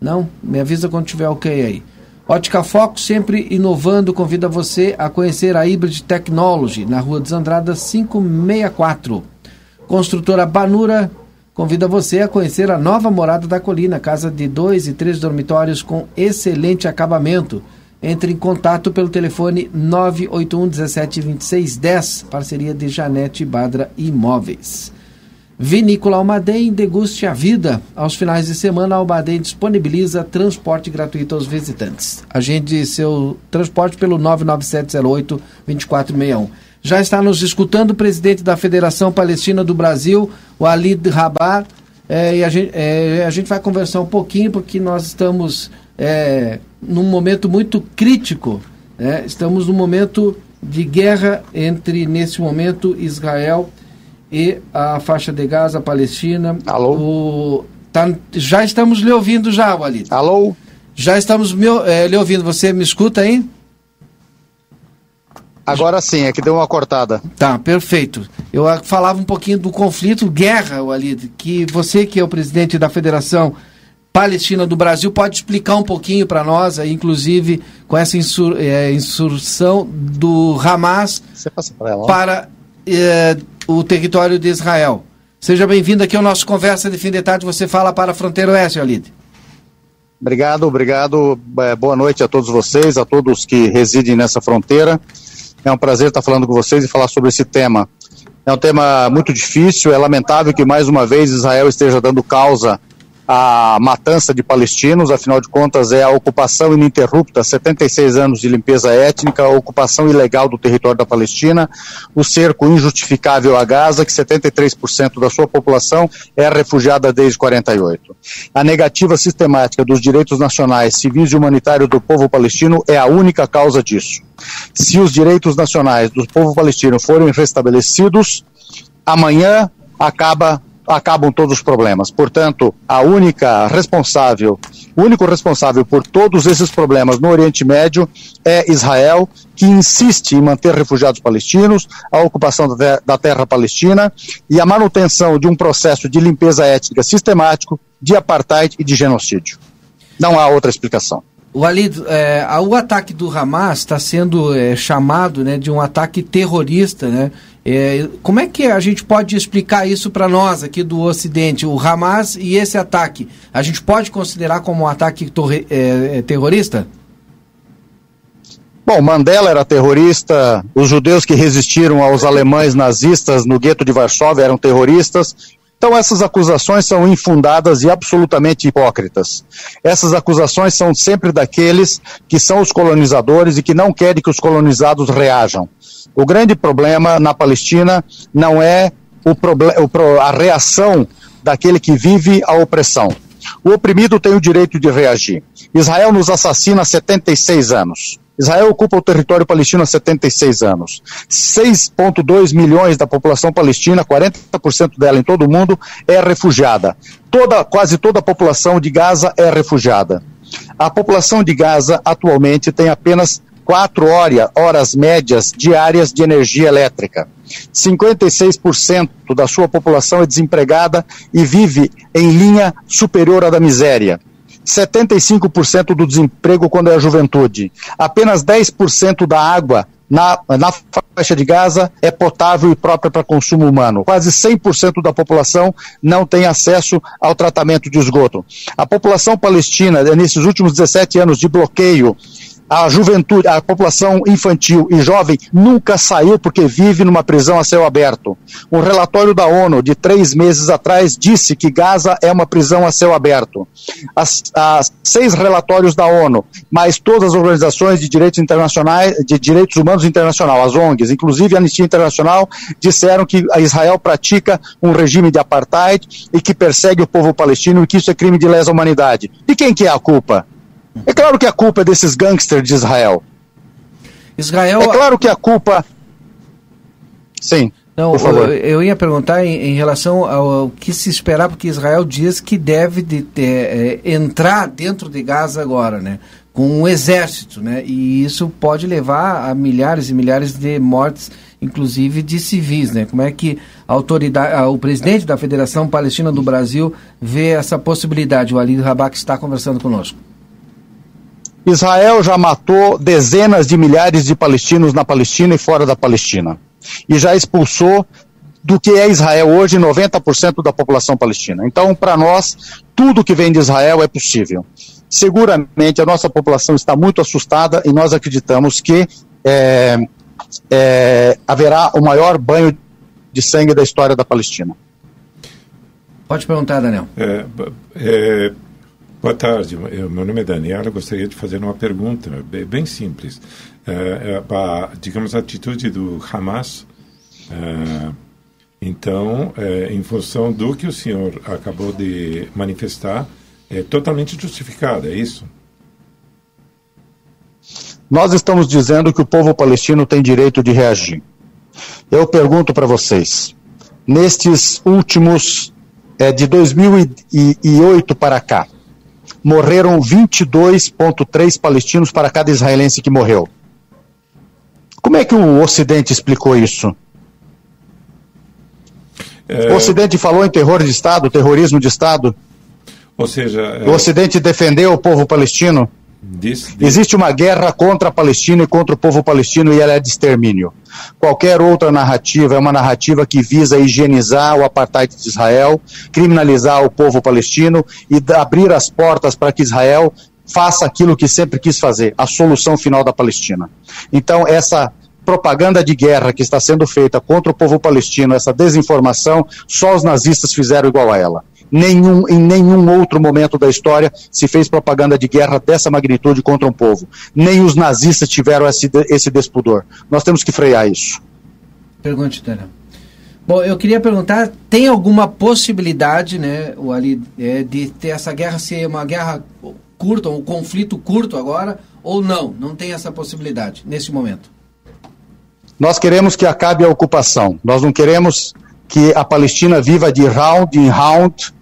Não? Me avisa quando tiver ok aí. Ótica Foco, sempre inovando, convida você a conhecer a Hybrid Technology, na Rua dos Andradas 564. Construtora Banura, convida você a conhecer a nova morada da colina, casa de dois e três dormitórios com excelente acabamento. Entre em contato pelo telefone 981 17 26 10, parceria de Janete Badra Imóveis. Vinícola Almaden, deguste a vida. Aos finais de semana, a Almaden disponibiliza transporte gratuito aos visitantes. Agende seu transporte pelo 99708 2461. Já está nos escutando o presidente da Federação Palestina do Brasil, o Rabar, é, e a gente, é, a gente vai conversar um pouquinho, porque nós estamos é, num momento muito crítico. Né? Estamos num momento de guerra entre, nesse momento, Israel e a faixa de Gaza, a Palestina. Alô? O, tá, já estamos lhe ouvindo já, Walid. Alô? Já estamos me, é, lhe ouvindo. Você me escuta aí? Agora sim, é que deu uma cortada. Tá, perfeito. Eu falava um pouquinho do conflito, guerra, Walid, que você que é o presidente da Federação Palestina do Brasil pode explicar um pouquinho para nós, inclusive com essa insur, é, insurção do Hamas para, para é, o território de Israel. Seja bem-vindo aqui ao nosso Conversa de Fim de Tarde. Você fala para a Fronteira Oeste, Walid. Obrigado, obrigado. Boa noite a todos vocês, a todos que residem nessa fronteira. É um prazer estar falando com vocês e falar sobre esse tema. É um tema muito difícil, é lamentável que mais uma vez Israel esteja dando causa à matança de palestinos, afinal de contas é a ocupação ininterrupta, 76 anos de limpeza étnica, a ocupação ilegal do território da Palestina, o cerco injustificável a Gaza, que 73% da sua população é refugiada desde 48. A negativa sistemática dos direitos nacionais, civis e humanitários do povo palestino é a única causa disso. Se os direitos nacionais do povo palestino forem restabelecidos, amanhã acaba acabam todos os problemas. Portanto, a única responsável, o único responsável por todos esses problemas no Oriente Médio é Israel, que insiste em manter refugiados palestinos, a ocupação da, terra palestina e a manutenção de um processo de limpeza étnica sistemático, de apartheid e de genocídio. Não há outra explicação. Walid, é, o ataque do Hamas está sendo é, chamado né, de um ataque terrorista, né? É, como é que a gente pode explicar isso para nós aqui do Ocidente, o Hamas e esse ataque? A gente pode considerar como um ataque torre, é, é, terrorista? Bom, Mandela era terrorista, os judeus que resistiram aos alemães nazistas no gueto de Varsóvia eram terroristas, então, essas acusações são infundadas e absolutamente hipócritas. Essas acusações são sempre daqueles que são os colonizadores e que não querem que os colonizados reajam. O grande problema na Palestina não é o a reação daquele que vive a opressão. O oprimido tem o direito de reagir. Israel nos assassina há 76 anos. Israel ocupa o território palestino há 76 anos. 6,2 milhões da população palestina, 40% dela em todo o mundo, é refugiada. Toda, quase toda a população de Gaza é refugiada. A população de Gaza atualmente tem apenas 4 horas, horas médias diárias de energia elétrica. 56% da sua população é desempregada e vive em linha superior à da miséria. 75% do desemprego quando é a juventude. Apenas 10% da água na, na faixa de Gaza é potável e própria para consumo humano. Quase 100% da população não tem acesso ao tratamento de esgoto. A população palestina, nesses últimos 17 anos de bloqueio a juventude, a população infantil e jovem nunca saiu porque vive numa prisão a céu aberto. Um relatório da ONU de três meses atrás disse que Gaza é uma prisão a céu aberto. As, as seis relatórios da ONU, mais todas as organizações de direitos internacionais, de direitos humanos internacional, as ONGs, inclusive a Anistia Internacional, disseram que Israel pratica um regime de apartheid e que persegue o povo palestino e que isso é crime de lesa humanidade. E quem que é a culpa? É claro que a culpa é desses gangsters de Israel. Israel. É claro que a culpa. Sim. Não, por favor. Eu, eu ia perguntar em, em, relação ao que se esperar, porque Israel diz que deve de, de, é, entrar dentro de Gaza agora, né? Com um exército, né? E isso pode levar a milhares e milhares de mortes, inclusive de civis, né? Como é que a autoridade, o presidente da Federação Palestina do Brasil vê essa possibilidade? O Ali Rabak está conversando conosco. Israel já matou dezenas de milhares de palestinos na Palestina e fora da Palestina. E já expulsou do que é Israel hoje 90% da população palestina. Então, para nós, tudo que vem de Israel é possível. Seguramente a nossa população está muito assustada e nós acreditamos que é, é, haverá o maior banho de sangue da história da Palestina. Pode perguntar, Daniel. É, é Boa tarde, meu nome é Daniel. Eu gostaria de fazer uma pergunta bem, simples. É, é, a, digamos, a atitude do Hamas, é, então, é, em função do que o senhor acabou de manifestar, é totalmente justificada, é isso? Nós estamos dizendo que o povo palestino tem direito de reagir. Eu pergunto para vocês, nestes últimos, é, de 2008 para cá, morreram 22,3 palestinos para cada israelense que morreu. Como é que o Ocidente explicou isso? É... O Ocidente falou em terror de Estado, terrorismo de Estado. Ou seja. É... O Ocidente defendeu o povo palestino. Existe uma guerra contra a Palestina e contra o povo palestino e ela é de extermínio. Qualquer outra narrativa é uma narrativa que visa higienizar o apartheid de Israel, criminalizar o povo palestino e abrir as portas para que Israel faça aquilo que sempre quis fazer, a solução final da Palestina. Então, essa propaganda de guerra que está sendo feita contra o povo palestino, essa desinformação, só os nazistas fizeram igual a ela. Nenhum, em nenhum outro momento da história se fez propaganda de guerra dessa magnitude contra um povo. Nem os nazistas tiveram esse, esse despudor. Nós temos que frear isso. Pergunte, Daniel. Bom, eu queria perguntar, tem alguma possibilidade, né, o Ali, é, de ter essa guerra ser uma guerra curta, um conflito curto agora, ou não? Não tem essa possibilidade nesse momento? Nós queremos que acabe a ocupação. Nós não queremos que a Palestina viva de round em round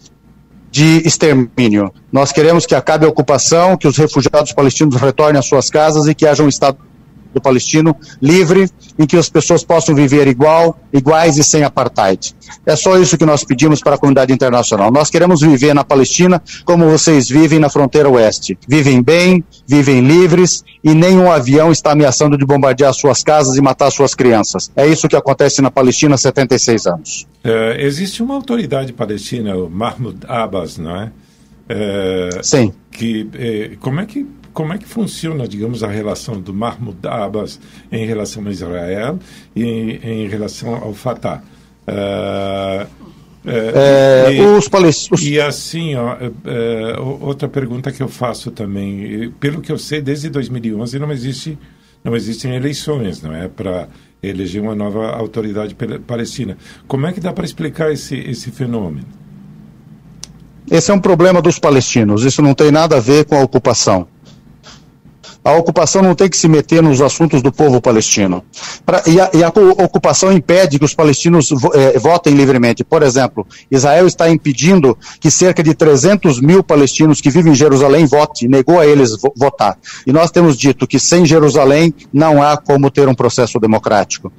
de extermínio. Nós queremos que acabe a ocupação, que os refugiados palestinos retornem às suas casas e que haja um Estado do palestino livre, em que as pessoas possam viver igual, iguais e sem apartheid. É só isso que nós pedimos para a comunidade internacional. Nós queremos viver na Palestina como vocês vivem na fronteira oeste. Vivem bem, vivem livres e nenhum avião está ameaçando de bombardear suas casas e matar suas crianças. É isso que acontece na Palestina há 76 anos. É, existe uma autoridade palestina, o Mahmoud Abbas, não é? é Sim. Que, é, como é que como é que funciona, digamos, a relação do Mahmoud Abbas em relação a Israel e em, em relação ao Fatah? Uh, é, e, os palestinos. E assim, ó, é, outra pergunta que eu faço também, pelo que eu sei, desde 2011 não existe, não existem eleições, não é, para eleger uma nova autoridade palestina. Como é que dá para explicar esse esse fenômeno? Esse é um problema dos palestinos. Isso não tem nada a ver com a ocupação. A ocupação não tem que se meter nos assuntos do povo palestino. Pra, e, a, e, a, ocupação impede que os palestinos é, votem livremente. Por exemplo, Israel está impedindo que cerca de 300 mil palestinos que vivem em Jerusalém votem, negou a eles vo votar. E nós temos dito que sem Jerusalém não há como ter um processo democrático.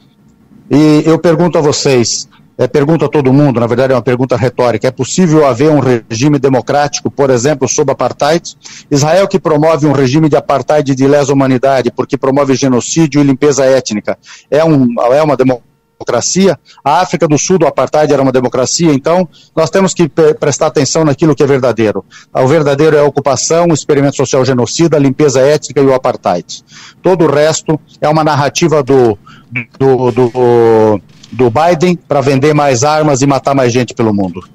E eu pergunto a vocês, é, pergunta a todo mundo, na verdade é uma pergunta retórica: é possível haver um regime democrático, por exemplo, sob apartheid? Israel que promove um regime de apartheid de lesa humanidade, porque promove genocídio e limpeza étnica, é, um, é uma democracia? A África do Sul do apartheid era uma democracia, então nós temos que prestar atenção naquilo que é verdadeiro. O verdadeiro é a ocupação, o experimento social genocida, a limpeza étnica e o apartheid. Todo o resto é uma narrativa do, do, do do Biden para vender mais armas e matar mais gente pelo mundo.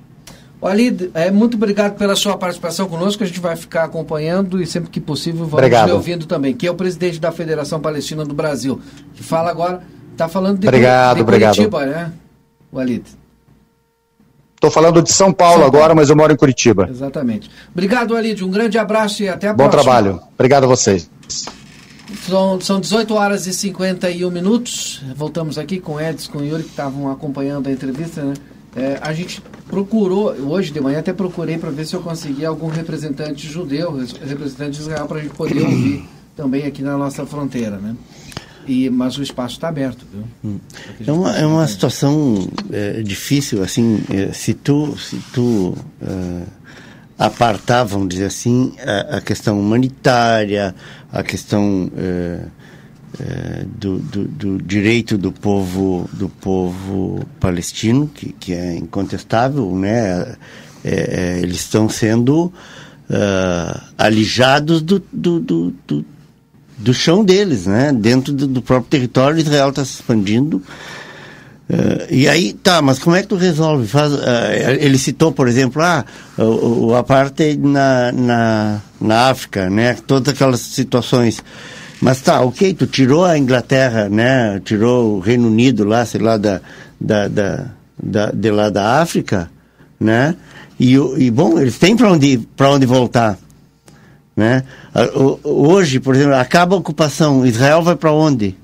Walid, é, muito obrigado pela sua participação conosco. A gente vai ficar acompanhando e sempre que possível vamos obrigado. ouvindo também. Que é o presidente da Federação Palestina do Brasil. Que fala agora, está falando de, obrigado, de Curitiba, obrigado. né? Walid. Estou falando de São Paulo, São Paulo agora, mas eu moro em Curitiba. Exatamente. Obrigado, Walid. Um grande abraço e até a Bom próxima. Bom trabalho. Obrigado a vocês. São, são 18 horas e 51 minutos. Voltamos aqui com Edson, com o Yuri, que estavam acompanhando a entrevista. Né? É, a gente procurou, hoje de manhã até procurei para ver se eu conseguia algum representante judeu, representante de Israel, para a gente poder ouvir <clears throat> também aqui na nossa fronteira. Né? E, mas o espaço está aberto. Viu? Hum. É uma, é uma situação é, difícil, assim, é, se tu, se tu uh, apartar, vamos dizer assim, a, a questão humanitária, a questão é, é, do, do, do, direito do povo do povo palestino que, que é incontestável né? É, eles estão sendo uh, alijados do, do, do, do, chão deles né? Dentro do próprio território Israel está se expandindo Uh, e aí, tá, mas como é que tu resolve? Faz, uh, ele citou, por exemplo, ah, o, o apartheid na, na, na África, né? Todas aquelas situações. Mas tá, ok, tu tirou a Inglaterra, né? Tirou o Reino Unido lá, sei lá, da, da, da, da de lá da África, né? E, e bom, eles têm para onde, onde voltar. Né? Hoje, por exemplo, acaba a ocupação, Israel vai para onde?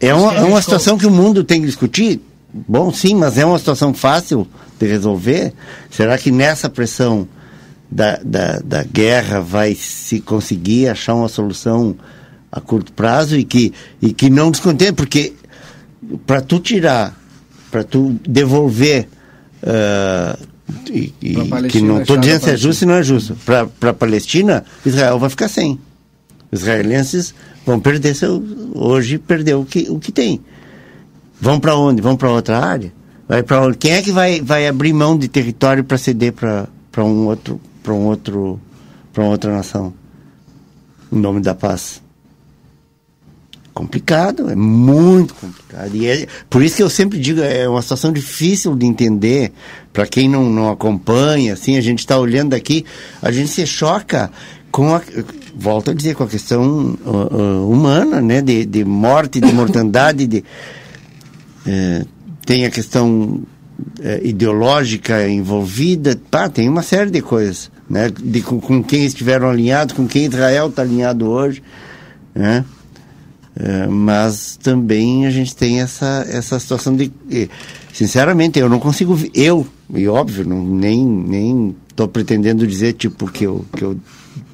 É uma, é uma situação que o mundo tem que discutir. Bom, sim, mas é uma situação fácil de resolver. Será que nessa pressão da, da, da guerra vai se conseguir achar uma solução a curto prazo e que, e que não descontente? Porque para tu tirar, para tu devolver. Uh, e, e que não estou dizendo se é justo ou não é justo. Para a Palestina, Israel vai ficar sem. Os israelenses vão perder seu. Hoje perdeu o que, o que tem. Vão para onde? Vão para outra área? Vai para onde? Quem é que vai, vai abrir mão de território para ceder para um outro para um outro para outra nação? Em nome da paz. complicado, é muito complicado. E é, por isso que eu sempre digo, é uma situação difícil de entender para quem não, não acompanha, assim, a gente está olhando aqui, a gente se choca com a, volto a dizer, com a questão uh, uh, humana, né, de, de morte, de mortandade, de, é, tem a questão é, ideológica envolvida, pá, tem uma série de coisas, né, de, com, com quem estiveram alinhados, com quem Israel está alinhado hoje, né, é, mas também a gente tem essa, essa situação de. Sinceramente, eu não consigo. Eu, e óbvio, não, nem nem estou pretendendo dizer tipo que eu, que eu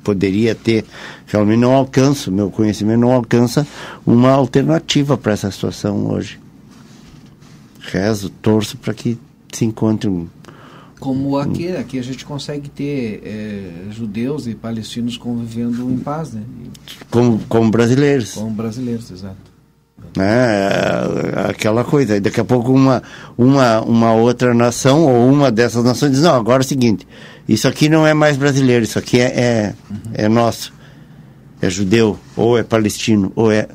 poderia ter. Realmente não alcanço, meu conhecimento não alcança uma alternativa para essa situação hoje. Rezo, torço para que se encontre um, como aqui, aqui a gente consegue ter é, judeus e palestinos convivendo em paz, né? Como, como brasileiros. Como brasileiros, exato. É, aquela coisa, daqui a pouco uma, uma, uma outra nação ou uma dessas nações diz, não, agora é o seguinte, isso aqui não é mais brasileiro, isso aqui é, é, uhum. é nosso, é judeu, ou é palestino, ou é...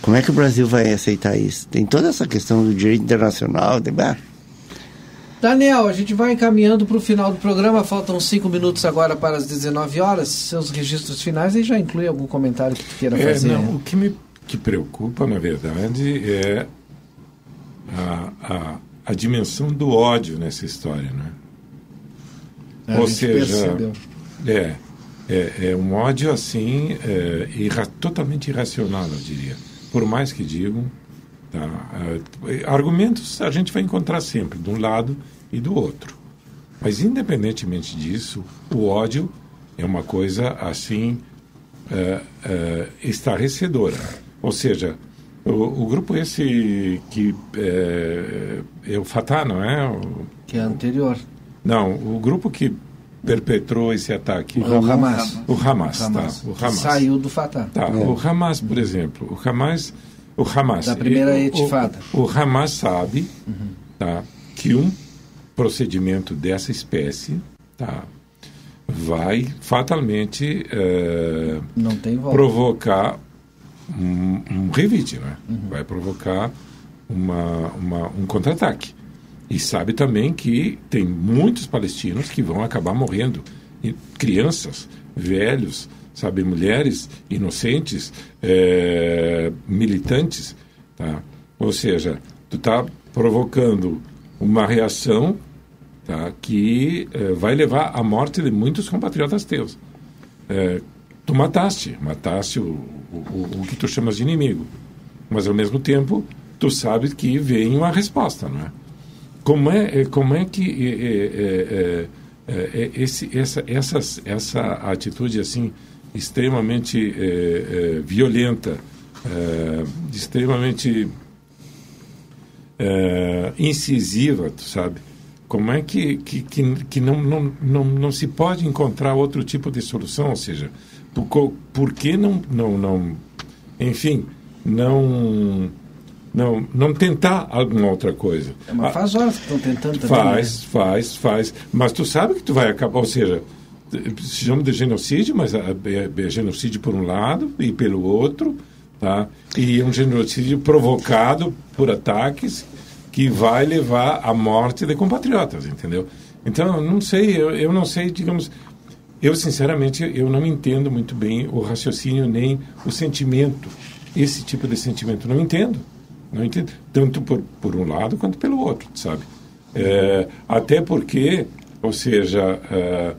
Como é que o Brasil vai aceitar isso? Tem toda essa questão do direito internacional, de... Daniel, a gente vai encaminhando para o final do programa. Faltam cinco minutos agora para as 19 horas. Seus registros finais e já inclui algum comentário que tu queira é, fazer. Não, o que me que preocupa, na verdade, é a, a, a dimensão do ódio nessa história, né? A Ou seja, é, é, é, um ódio assim é, irra, totalmente irracional, eu diria. Por mais que digam, tá, é, argumentos a gente vai encontrar sempre de um lado e do outro. Mas, independentemente disso, o ódio é uma coisa assim é, é, estarrecedora. Ou seja, o, o, grupo esse que é, é, o Fatah, não é? O, que é anterior. Não, o grupo que perpetrou esse ataque. O Hamas. O Hamas, tá. Hamas. tá. O Hamas. Saiu do Fatah. Tá. É. O Hamas, por exemplo, o Hamas, o Hamas. Da primeira etifada. O, o, Hamas sabe, uhum. tá, que um procedimento dessa espécie tá, vai fatalmente é, provocar um, um revite, né? Uhum. vai provocar uma, uma, um contra-ataque. E sabe também que tem muitos palestinos que vão acabar morrendo. E crianças, velhos, sabe, mulheres inocentes, é, militantes. Tá? Ou seja, tu está provocando uma reação tá, que é, vai levar à morte de muitos compatriotas teus. É, tu mataste, mataste o, o, o, que tu chamas de inimigo. Mas, ao mesmo tempo, tu sabes que vem uma resposta, não é? Como é, é como é que é, é, é, esse, essa, essas, essa atitude assim extremamente violenta, extremamente incisiva, tu sabe? Como é que, que, que, que não, não, não, não se pode encontrar outro tipo de solução? Ou seja, por, por que não, não, não, enfim, não, não, não tentar alguma outra coisa? É, mas faz horas que estão tentando também. Faz, né? faz, faz. Mas tu sabe que tu vai acabar, ou seja, se chama de genocídio, mas é, é, genocídio por um lado e pelo outro, tá? E é um genocídio provocado por ataques que vai levar à morte de compatriotas, entendeu? Então, não sei, eu, eu não sei, digamos, eu, sinceramente, eu não entendo muito bem o raciocínio nem o sentimento, esse tipo de sentimento. Não entendo. Não entendo. Tanto por, por um lado quanto pelo outro, sabe? É, até porque, ou seja, é,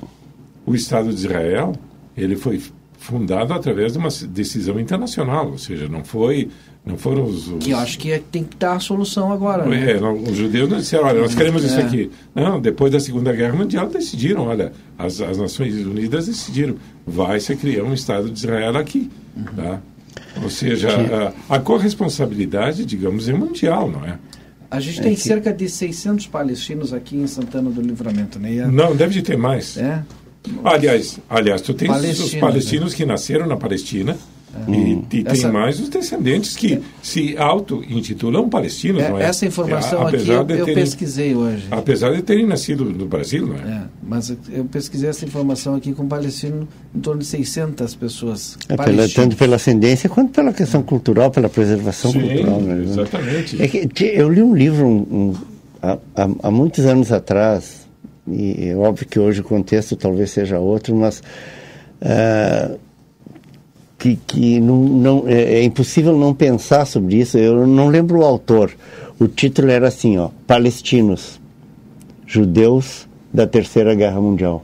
o Estado de Israel, ele foi fundado através de uma decisão internacional, ou seja, não foi não foram os, os... Que eu acho que é, tem que dar a solução agora. Né? É, não, os judeus não disseram, olha, nós queremos é. isso aqui. Não, depois da Segunda Guerra Mundial decidiram, olha, as, as Nações Unidas decidiram, vai se criar um Estado de Israel aqui. Uhum. Tá? Ou seja, a, a corresponsabilidade, digamos, é mundial, não é? A gente é tem que... cerca de 600 palestinos aqui em Santana do Livramento, né? Não, deve de ter mais. É? Aliás, aliás, tu tens os palestinos né? que nasceram na Palestina, E, e tem Essa- mais os descendentes que se auto-intitulam palestinos, É, não é? essa informação É, aqui apesar eu, de eu terem- pesquisei hoje. Apesar de terem nascido no Brasil, não é? É, mas eu pesquisei essa informação aqui com palestino em torno de 600 pessoas. É, pela, tanto pela ascendência quanto pela questão cultural, pela preservação Sim, cultural. né? exatamente. É que eu li um livro um- um- há, há- muitos anos atrás, e é óbvio que hoje o contexto talvez seja outro, mas ah, que, que não, não- é, é impossível não pensar sobre isso. Eu não lembro o autor. O título era assim, ó, Palestinos, Judeus da Terceira Guerra Mundial.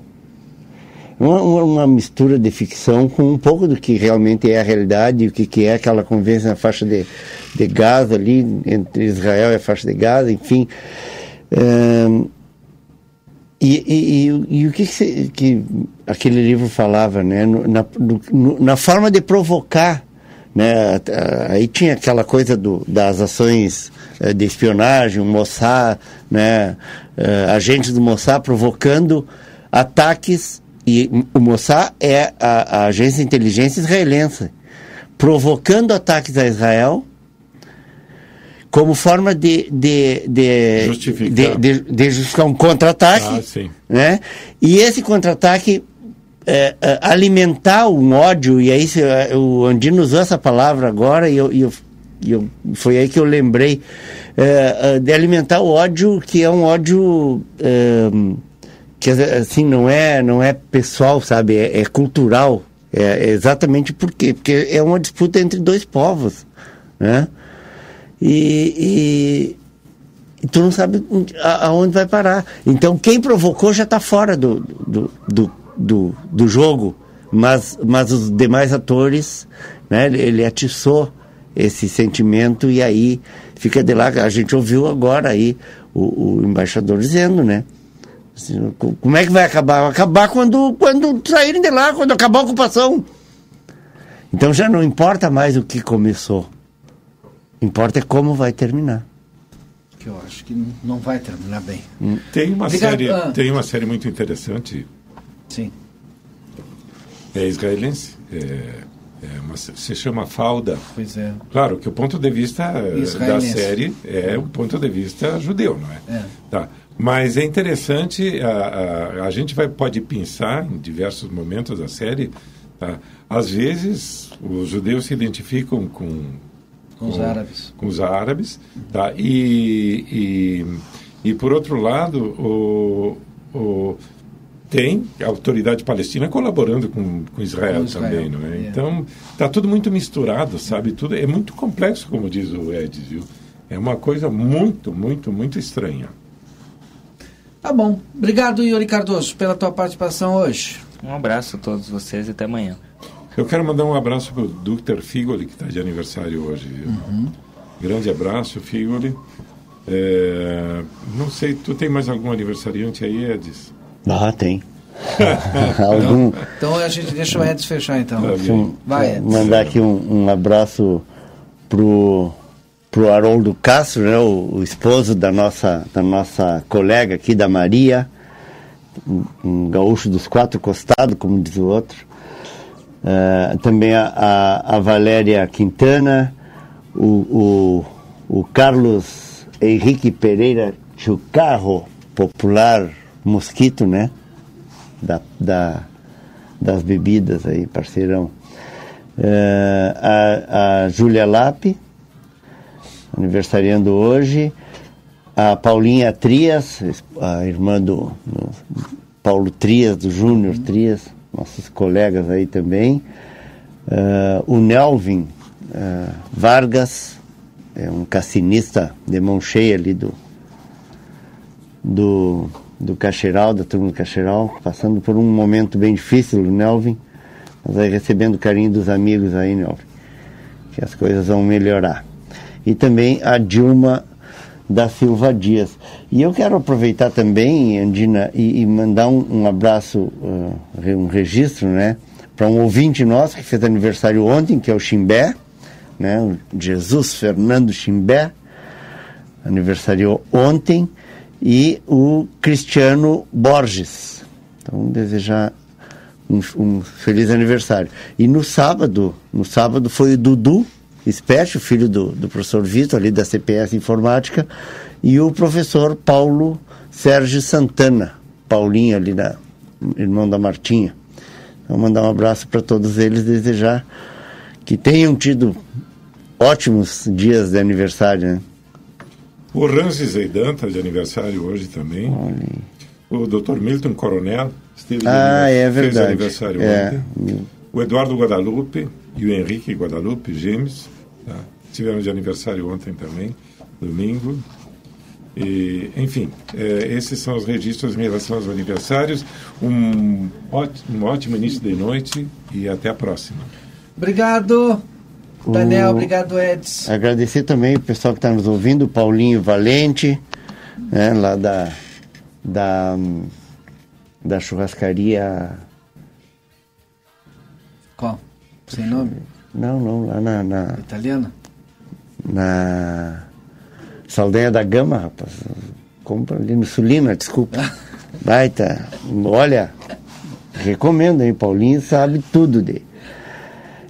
Uma, uma, mistura de ficção com um pouco do que realmente é a realidade, o que, que é aquela convivência na faixa de, de Gaza ali, entre Israel e a faixa de Gaza, enfim. Ahn, e, e, e, e o que, que, se- que aquele livro falava, né? Na, no- na forma de provocar, né? A- a- Aí tinha aquela coisa do, das ações eh, de espionagem, o Mossad, né? Eh, agentes do Mossad provocando ataques e o Mossad é a, a agência de inteligência israelense provocando ataques a Israel como forma de, de, de, Justificar. de, de, de justificar um contra-ataque Ah, né? E esse contra-ataque é, é, alimentar um ódio, e aí se, é, o Andino usou essa palavra agora, e eu, e eu, e eu- foi aí que eu lembrei, é, é, de alimentar o ódio, que é um ódio é, que assim não é, não é pessoal, sabe? É, é cultural. É, é exatamente por quê? Porque é uma disputa entre dois povos, né? E, e, e tu não sabe aonde vai parar. Então, quem provocou já está fora do, do, do, do, do jogo, mas, mas os demais atores, né, ele, atiçou esse sentimento e aí fica de lá. A gente ouviu agora aí o, o embaixador dizendo, né? assim, co- como é que vai acabar? Vai acabar quando, quando saírem de lá, quando acabar a ocupação. Então já não importa mais o que começou. Importa é como vai terminar. Que eu acho que não vai terminar bem. Tem uma, Obrigado. série, Ah. tem uma série muito interessante. Sim. É israelense. É, é uma, se chama Falda. Pois é. Claro que o ponto de vista eh, da Israelense. série é o ponto de vista judeu, não é? É. Tá. Mas é interessante, a, a, a gente vai, pode pensar em diversos momentos da série, tá? às vezes os judeus se identificam com, Com os árabes. com os árabes, tá? e, e, e por outro lado, o, o, tem a autoridade palestina colaborando com, com Israel, Com Israel, também, não é? é. Então, está tudo muito misturado, sabe? Tudo é muito complexo, como diz o Ed, viu? É uma coisa muito, muito, muito estranha. Tá bom. Obrigado, Yuri Cardoso, pela tua participação hoje. Um abraço a todos vocês e até amanhã. Eu quero mandar um abraço para o Dr. Figoli, que está de aniversário hoje. Uhum. Grande abraço, Figoli. É, não sei, tu tem mais algum aniversariante aí, Edis? Ah, tem. <laughs> Algum, Então a gente deixa o Edson fechar então. Sim, Vai, Edson. mandar aqui um, um abraço pro pro Haroldo Castro, né, o, o esposo da nossa da nossa colega aqui da Maria, um, um gaúcho dos quatro costados, como diz o outro. Eh, também a, a, Valéria Quintana, o, o, o Carlos Henrique Pereira Chucarro, popular mosquito, né? Da, da, das bebidas aí, parceirão. Eh, a, a Júlia Lape, aniversariando hoje. A Paulinha Trias, a irmã do, do Paulo Trias, do Júnior Trias, nossos colegas aí também. Eh, o Nelvin eh, Vargas, é um cassinista de mão cheia ali do, do, do Cacheral, da turma do Cacheral, passando por um momento bem difícil, o Nelvin, mas aí recebendo carinho dos amigos aí, Nelvin, que as coisas vão melhorar. E também a Dilma da Silva Dias. E eu quero aproveitar também, Andina, e, e mandar um, um abraço, uh, um registro, né, para um ouvinte nosso que fez aniversário ontem, que é o Chimbé, né, o Jesus Fernando Chimbé, aniversariou ontem, e o Cristiano Borges. Então, desejar um, um feliz aniversário. E no sábado, no sábado foi o Dudu Espécio, filho do, do professor Vitor, ali da CPS Informática, e o professor Paulo Sérgio Santana, Paulinho ali, na, irmão da Martinha. Então, mandar um abraço para todos eles, desejar que tenham tido ótimos dias de aniversário, né? O Ranzi Zeidan está de aniversário hoje também. O Dr. Milton Coronel esteve de Ah, anivers- é fez verdade. aniversário É. ontem. O Eduardo Guadalupe e o Henrique Guadalupe, gêmeos, tá? tiveram de aniversário ontem também, domingo. E, enfim, eh, esses são os registros em relação aos aniversários. Um, ótimo, um ótimo início de noite e até a próxima. Obrigado, Daniel. O- Obrigado, Edson. Agradecer também o pessoal que está nos ouvindo, o Paulinho Valente, né, lá da, da, hum, da churrascaria. Sem nome? Não, não, lá na, na, Italiana? na Saldanha da Gama, rapaz. Compra ali no Sulina, desculpa. <laughs> Baita. Olha, recomendo, hein? Paulinho sabe tudo dele.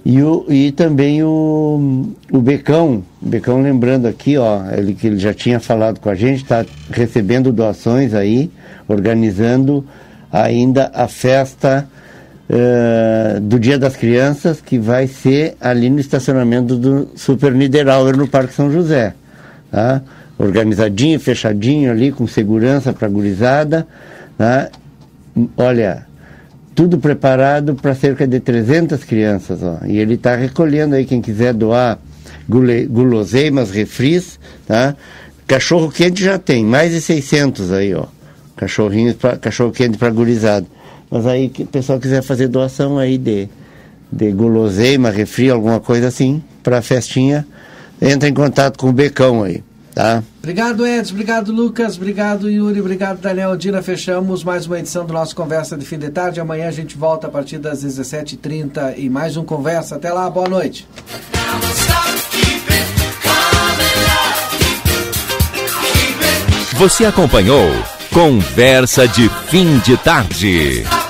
E, o, e também o, o Becão, Becão lembrando aqui, ó, ele que ele já tinha falado com a gente, está recebendo doações aí, organizando ainda a festa eh, do Dia das Crianças, que vai ser ali no estacionamento do Super Niederauer, no Parque São José. Tá? Organizadinho, fechadinho ali, com segurança para gurizada. Tá? Olha, tudo preparado para cerca de 300 crianças. Ó. E ele está recolhendo aí, quem quiser doar guloseimas, refris, tá? Cachorro quente já tem, mais de 600 aí, ó. Cachorrinhos pra, cachorro quente para gurizada. Mas aí, que o pessoal quiser fazer doação aí de, de guloseima, refri, alguma coisa assim, para a festinha, entra em contato com o Becão aí, tá? Obrigado, Edson. Obrigado, Lucas. Obrigado, Yuri. Obrigado, Daniel Dina. Fechamos mais uma edição do nosso Conversa de Fim de Tarde. Amanhã a gente volta a partir das 17h30 e mais um Conversa. Até lá, boa noite. Você acompanhou Conversa de Fim de Tarde.